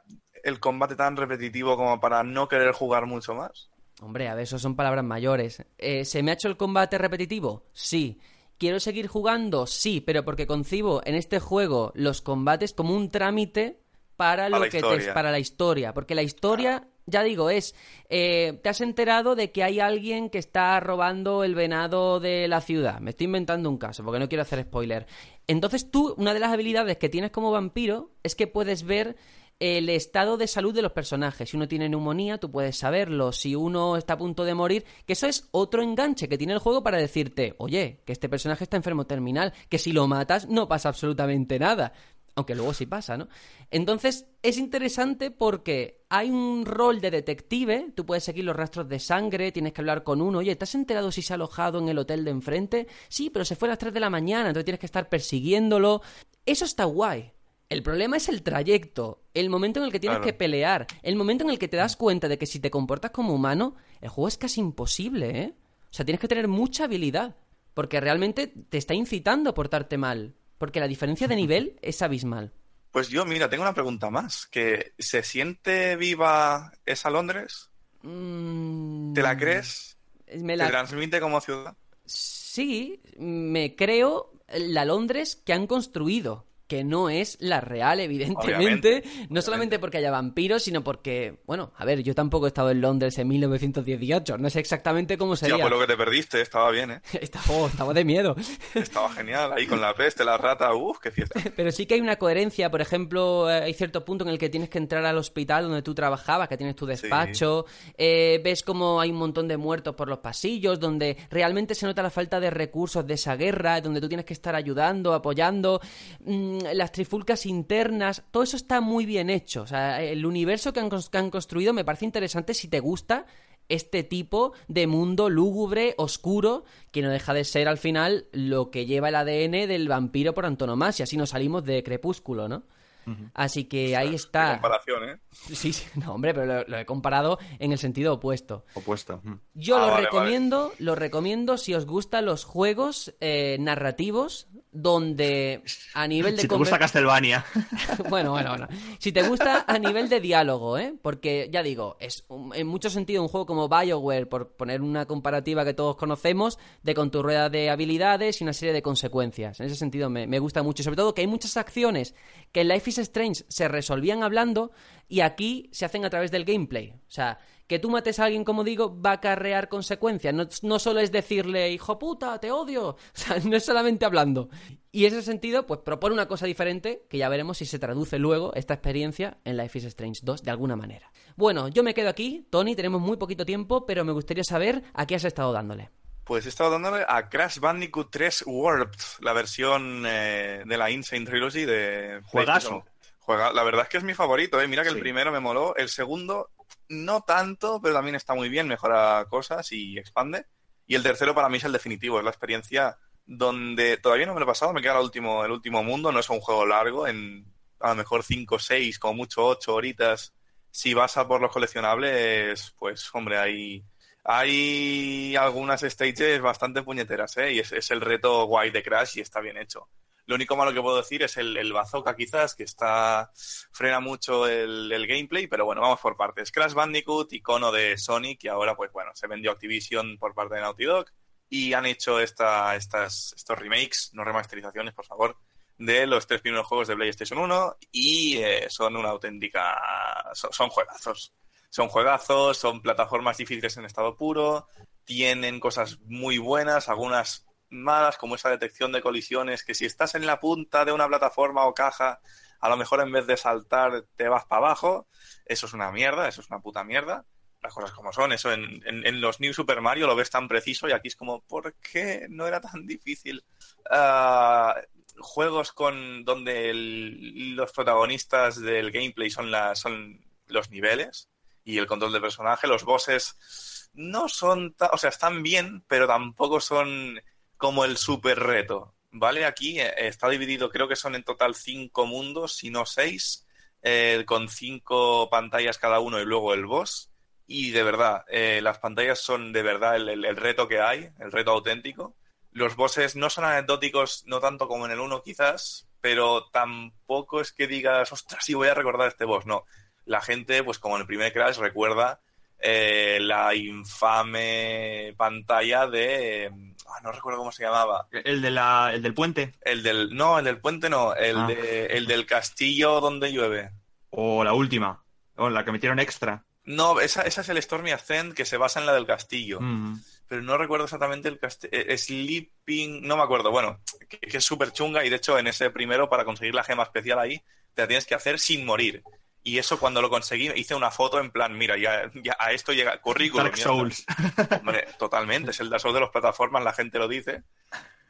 el combate tan repetitivo como para no querer jugar mucho más? Hombre, a ver, eso son palabras mayores. Eh, ¿Se me ha hecho el combate repetitivo? Sí. ¿Quiero seguir jugando? Sí, pero porque concibo en este juego los combates como un trámite para, lo Para que te para la historia. Porque la historia, ya digo, es eh, te has enterado de que hay alguien que está robando el venado de la ciudad. Me estoy inventando un caso, porque no quiero hacer spoiler. Entonces tú, una de las habilidades que tienes como vampiro es que puedes ver el estado de salud de los personajes. Si uno tiene neumonía, tú puedes saberlo. Si uno está a punto de morir, que eso es otro enganche que tiene el juego para decirte, oye, que este personaje está enfermo terminal, que si lo matas no pasa absolutamente nada. Aunque luego sí pasa, ¿no? Entonces es interesante porque hay un rol de detective, tú puedes seguir los rastros de sangre, tienes que hablar con uno, oye, ¿te has enterado si se ha alojado en el hotel de enfrente? Sí, pero se fue a las 3 de la mañana, entonces tienes que estar persiguiéndolo. Eso está guay. El problema es el trayecto, el momento en el que tienes Claro. que pelear, el momento en el que te das cuenta de que si te comportas como humano, el juego es casi imposible, ¿eh? O sea, tienes que tener mucha habilidad, porque realmente te está incitando a portarte mal, porque la diferencia de nivel es abismal. Pues yo, mira, tengo una pregunta más. Que ¿Se siente viva esa Londres? Mm, ¿Te la crees? Me ¿Te transmite como ciudad? Sí, me creo la Londres que han construido, que no es la real, evidentemente. Obviamente, no solamente porque haya vampiros, sino porque, bueno, a ver, yo tampoco he estado en Londres en 1918, no sé exactamente cómo Ya, sería. pues lo que te perdiste, estaba bien, ¿eh? Estaba, oh, estaba de miedo. Estaba genial, ahí con la peste, la rata, uff, qué fiesta. Pero sí que hay una coherencia, por ejemplo, eh, hay cierto punto en el que tienes que entrar al hospital donde tú trabajabas, que tienes tu despacho, eh, ves como hay un montón de muertos por los pasillos, donde realmente se nota la falta de recursos de esa guerra, donde tú tienes que estar ayudando, apoyando, mm, las trifulcas internas, todo eso está muy bien hecho. O sea, el universo que han, que han construido me parece interesante si te gusta este tipo de mundo lúgubre, oscuro, que no deja de ser al final lo que lleva el ADN del vampiro por antonomasia. Así nos salimos de Crepúsculo, ¿no? Así que ahí está. comparación, ¿eh? Sí, sí, no, hombre, pero lo, lo he comparado en el sentido opuesto. Opuesto. Yo Ah, lo vale, recomiendo, lo recomiendo si os gustan los juegos eh, narrativos donde a nivel de Si te gusta Castlevania. bueno, bueno, bueno. Si te gusta a nivel de diálogo, ¿eh? Porque, ya digo, es un- en mucho sentido un juego como BioWare, por poner una comparativa que todos conocemos, de con tu rueda de habilidades y una serie de consecuencias. En ese sentido me, me gusta mucho. Sobre todo que hay muchas acciones que en Life is Strange se resolvían hablando y aquí se hacen a través del gameplay. O sea, que tú mates a alguien, como digo, va a acarrear consecuencias. No, no solo es decirle, hijo puta, te odio. O sea, no es solamente hablando. Y en ese sentido, pues propone una cosa diferente, que ya veremos si se traduce luego esta experiencia en Life is Strange 2 de alguna manera. Bueno, yo me quedo aquí, Tony, tenemos muy poquito tiempo, pero me gustaría saber a qué has estado dándole. Pues he estado dándole a Crash Bandicoot 3 Warped, la versión eh, de la Insane Trilogy de Juegazo. Juega, la verdad es que es mi favorito, ¿eh? Mira que Sí. el primero me moló, el segundo no tanto, pero también está muy bien, mejora cosas y expande. Y el tercero para mí es el definitivo, es la experiencia donde todavía no me lo he pasado, me queda el último, el último mundo, no es un juego largo, en a lo mejor 5, 6, como mucho 8 horitas. Si vas a por los coleccionables, pues hombre, hay, hay algunas stages bastante puñeteras, ¿eh? Y es, el reto guay de Crash y está bien hecho. Lo único malo que puedo decir es el, el bazooka quizás, que está frena mucho el, el gameplay, pero bueno, vamos por partes. Crash Bandicoot, icono de Sonic, y ahora pues bueno, se vendió Activision por parte de Naughty Dog y han hecho esta, estas, estos remakes, no remasterizaciones, por favor, de los tres primeros juegos de PlayStation 1 y eh, son una auténtica... Son, son juegazos. Son juegazos, son plataformas difíciles en estado puro, tienen cosas muy buenas, algunas malas, como esa detección de colisiones, que si estás en la punta de una plataforma o caja, a lo mejor en vez de saltar te vas para abajo. Eso es una mierda, eso es una puta mierda. Las cosas como son, eso en, en- los New Super Mario lo ves tan preciso y aquí es como, ¿por qué no era tan difícil? Ah, juegos con donde los protagonistas del gameplay son, la, son los niveles y el control del personaje, los bosses no son, o sea, están bien, pero tampoco son como el super reto, ¿vale? Aquí eh, está dividido, creo que son en total cinco mundos, si no seis, eh, con cinco pantallas cada uno y luego el boss. Y de verdad, eh, las pantallas son de verdad el, el- el reto que hay, el reto auténtico. Los bosses no son anecdóticos, no tanto como en el 1 quizás, pero tampoco es que digas, ostras, sí voy a recordar este boss. No, la gente, pues como en el primer Crash, recuerda eh, la infame pantalla de... eh, ah, no recuerdo cómo se llamaba. El, de la, el del puente. El del... No, el del puente no, el, Ah. de, el del castillo donde llueve. O la última. O la que metieron extra. No, esa, esa es el Stormy Ascent que se basa en la del castillo. Mm. Pero no recuerdo exactamente el castillo. Sleeping. No me acuerdo. Bueno, que, que es súper chunga y de hecho en ese primero, para conseguir la gema especial ahí, te la tienes que hacer sin morir. Y eso cuando lo conseguí, hice una foto en plan, mira, ya, ya a esto llega currículum. Dark. Souls. Hombre, totalmente. Es el Dark Souls de las plataformas, la gente lo dice.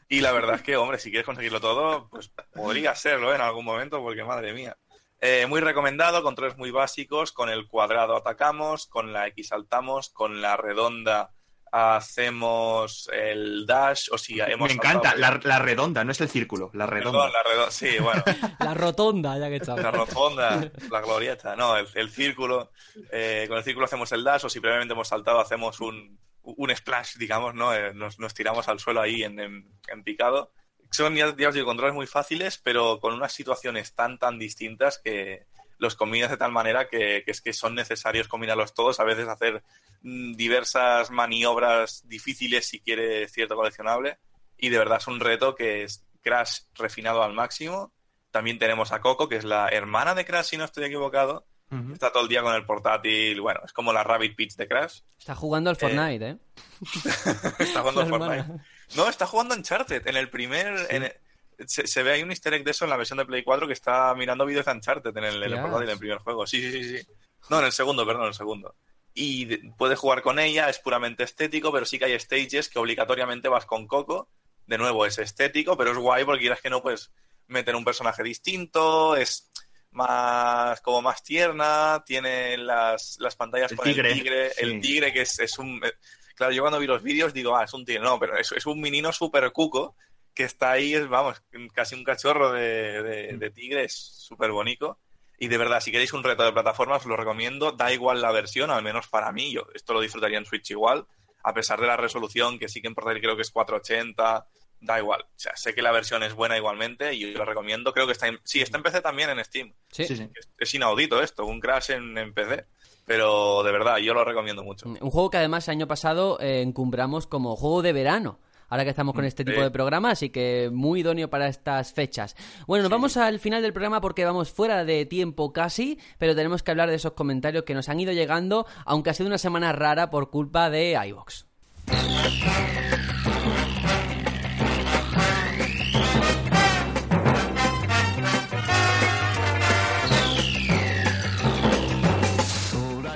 Y la verdad es que, hombre, si quieres conseguirlo todo, pues podría serlo ¿eh? en algún momento, porque madre mía. Eh, muy recomendado, controles muy básicos. Con el cuadrado atacamos, con la X saltamos, con la redonda hacemos el dash. O si hemos Me encanta. La, la redonda, no es el círculo. La redonda. Perdón, la redonda. Sí, bueno. La rotonda, ya que estamos. La rotonda, la glorieta, no, el, el círculo. Eh, con el círculo hacemos el dash o si previamente hemos saltado hacemos un, un splash, digamos, ¿no? Eh, nos, nos tiramos al suelo ahí en, en- en picado. Son, ya, ya os digo, controles muy fáciles, pero con unas situaciones tan, tan distintas que los combinas de tal manera que, que es que son necesarios combinarlos todos, a veces hacer mm, diversas maniobras difíciles si quiere cierto coleccionable. Y de verdad es un reto que es Crash refinado al máximo. También tenemos a Coco, que es la hermana de Crash, si no estoy equivocado. Está todo el día con el portátil. Bueno, es como la Rabbit Peach de Crash. Está jugando al Fortnite, ¿eh? Está jugando al. Fortnite. No, está jugando Uncharted. En el primer. en el- se, se ve ahí un easter egg de eso en la versión de Play 4 que está mirando vídeos de Uncharted en el, en el portátil, primer juego. Sí, sí, sí, sí. No, en el segundo, perdón, en el segundo. Y de- puedes jugar con ella, es puramente estético, pero sí que hay stages que obligatoriamente vas con Coco. De nuevo, es estético, pero es guay porque quieras que no, pues meter un personaje distinto, es más como más tierna, tiene las, las pantallas El con tigre, el tigre, sí. el tigre que es, es un... eh, Claro, yo cuando vi los vídeos digo, ah, es un tigre, no, pero es, es un menino súper cuco que está ahí, es, vamos, casi un cachorro de, de- de tigre, es súper bonito. Y de verdad, si queréis un reto de plataformas, os lo recomiendo. Da igual la versión, al menos para mí. Yo esto lo disfrutaría en Switch igual, a pesar de la resolución, que sí que en portátil creo que es 480. Da igual. O sea, sé que la versión es buena igualmente y yo lo recomiendo. Creo que está en... Sí, está en PC también en Steam. Sí. Sí, sí. Es, es inaudito esto, un crash en, en PC. Pero de verdad, yo lo recomiendo mucho. Un juego que además el año pasado eh, encumbramos como juego de verano. Ahora que estamos con este tipo de programa, así que muy idóneo para estas fechas. Bueno, nos vamos al final del programa porque vamos fuera de tiempo casi, pero tenemos que hablar de esos comentarios que nos han ido llegando, aunque ha sido una semana rara por culpa de iVox.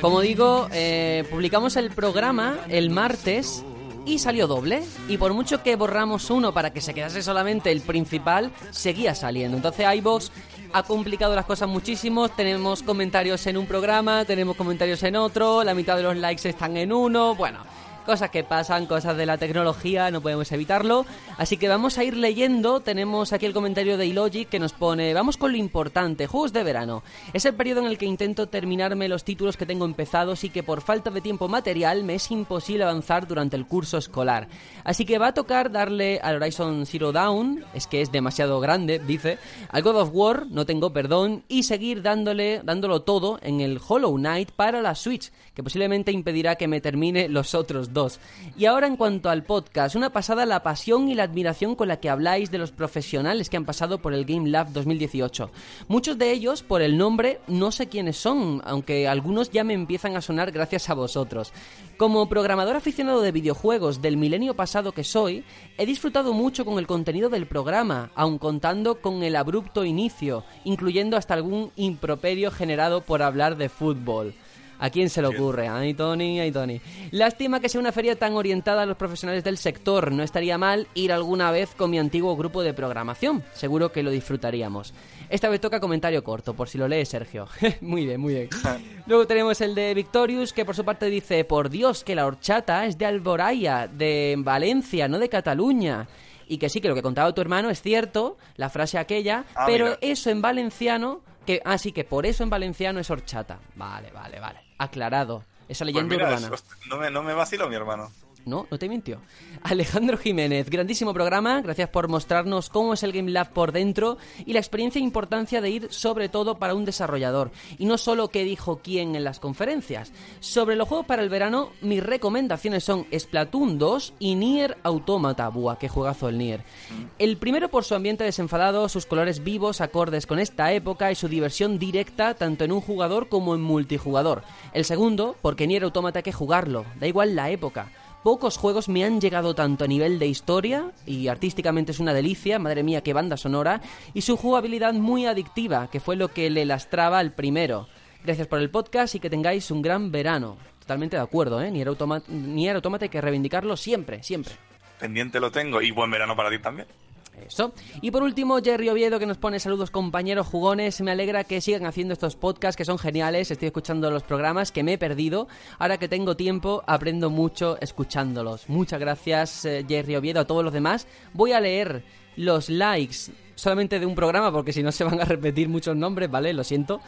Como digo, eh, publicamos el programa el martes y salió doble. Y por mucho que borramos uno para que se quedase solamente el principal, seguía saliendo. Entonces iVoox ha complicado las cosas muchísimo. Tenemos comentarios en un programa, tenemos comentarios en otro, la mitad de los likes están en uno. Bueno, Cosas que pasan, cosas de la tecnología, no podemos evitarlo. Así que vamos a ir leyendo. Tenemos aquí el comentario de Ilogic que nos pone, vamos con lo importante, juegos de verano. Es el periodo en el que intento terminarme los títulos que tengo empezados y que por falta de tiempo material me es imposible avanzar durante el curso escolar. Así que va a tocar darle al Horizon Zero Dawn, es que es demasiado grande, dice, al God of War, no tengo perdón, y seguir dándole, dándolo todo en el Hollow Knight para la Switch, que posiblemente impedirá que me termine los otros dos. Y ahora en cuanto al podcast, una pasada la pasión y la admiración con la que habláis de los profesionales que han pasado por el Game Lab 2018. Muchos de ellos, por el nombre, no sé quiénes son, aunque algunos ya me empiezan a sonar gracias a vosotros. Como programador aficionado de videojuegos del milenio pasado que soy, he disfrutado mucho con el contenido del programa, aun contando con el abrupto inicio, incluyendo hasta algún improperio generado por hablar de fútbol. ¿A quién se le ocurre? Ay, Tony, ay, Tony. Lástima que sea una feria tan orientada a los profesionales del sector. No estaría mal ir alguna vez con mi antiguo grupo de programación. Seguro que lo disfrutaríamos. Esta vez toca comentario corto, por si lo lee Sergio. muy bien, muy bien. Luego tenemos el de Victorious, que por su parte dice: Por Dios, que la horchata es de Alboraya, de Valencia, no de Cataluña. Y que sí, que lo que contaba tu hermano es cierto, la frase aquella, Ah, pero mira. eso en valenciano, que ah, sí, que por eso en valenciano es horchata. Vale, vale, vale. Aclarado. Esa Pues leyenda mira, urbana. no, me, no me vacilo mi hermano. No, no te mintió. Alejandro Jiménez, grandísimo programa, gracias por mostrarnos cómo es el Game Lab por dentro y la experiencia e importancia de ir sobre todo para un desarrollador y no solo qué dijo quién en las conferencias. Sobre los juegos para el verano, mis recomendaciones son Splatoon 2 y Nier Automata. Buah, qué juegazo el Nier. El primero por su ambiente desenfadado, sus colores vivos, acordes con esta época y su diversión directa tanto en un jugador como en multijugador. El segundo, porque Nier Automata hay que jugarlo, da igual la época. Pocos juegos me han llegado tanto a nivel de historia, y artísticamente es una delicia, madre mía, qué banda sonora, y su jugabilidad muy adictiva, que fue lo que le lastraba al primero. Gracias por el podcast y que tengáis un gran verano. Totalmente de acuerdo, ¿eh? Automata, Nier Automata hay que reivindicarlo siempre, siempre. Pendiente lo tengo y buen verano para ti también. Eso. Y por último, Jerry Oviedo que nos pone saludos compañeros jugones. Me alegra que sigan haciendo estos podcasts que son geniales. Estoy escuchando los programas que me he perdido. Ahora que tengo tiempo, aprendo mucho escuchándolos. Muchas gracias, eh, Jerry Oviedo, a todos los demás. Voy a leer los likes solamente de un programa porque si no se van a repetir muchos nombres, ¿vale? Lo siento.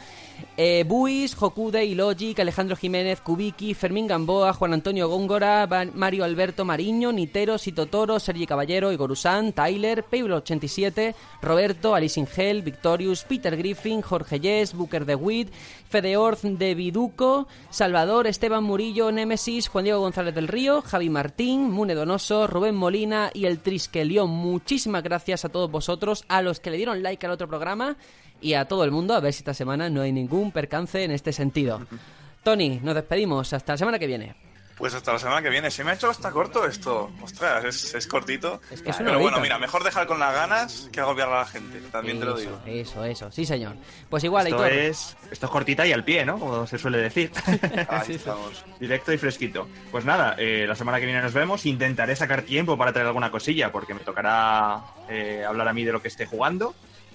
Eh, Buis, Hokude, Ilogic, Alejandro Jiménez, Kubiki, Fermín Gamboa, Juan Antonio Góngora, Mario Alberto Mariño, Nitero, Sito Toro, Sergi Caballero, Igorusán, Tyler, Pablo87, Roberto, Alice Ingel, Victorious, Peter Griffin, Jorge Yes, Booker de Witt, Fedeorz de Viduco, Salvador, Esteban Murillo, Némesis, Juan Diego González del Río, Javi Martín, Mune Donoso, Rubén Molina y el Trisquelión. Muchísimas gracias a todos vosotros, los que le dieron like al otro programa y a todo el mundo, a ver si esta semana no hay ningún percance en este sentido. Tony, nos despedimos. Hasta la semana que viene. Pues hasta la semana que viene. Se me ha hecho hasta corto esto. Ostras, es, es cortito. Es que es Pero bueno, mira, mejor dejar con las ganas que agobiar a la gente. También te lo digo. Eso, eso. Sí, señor. Pues igual, Esto Aitor. es, esto es cortita y al pie, ¿no? Como se suele decir. Ahí estamos. Directo y fresquito. Pues nada, eh, la semana que viene nos vemos. Intentaré sacar tiempo para traer alguna cosilla, porque me tocará eh, hablar a mí de lo que esté jugando.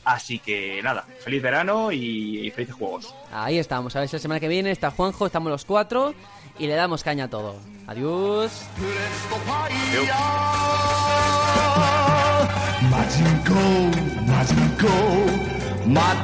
Así que nada, feliz verano y, felices juegos. Ahí estamos. A ver si la semana que viene está Juanjo, estamos los cuatro y le damos caña a todo. Adiós. マ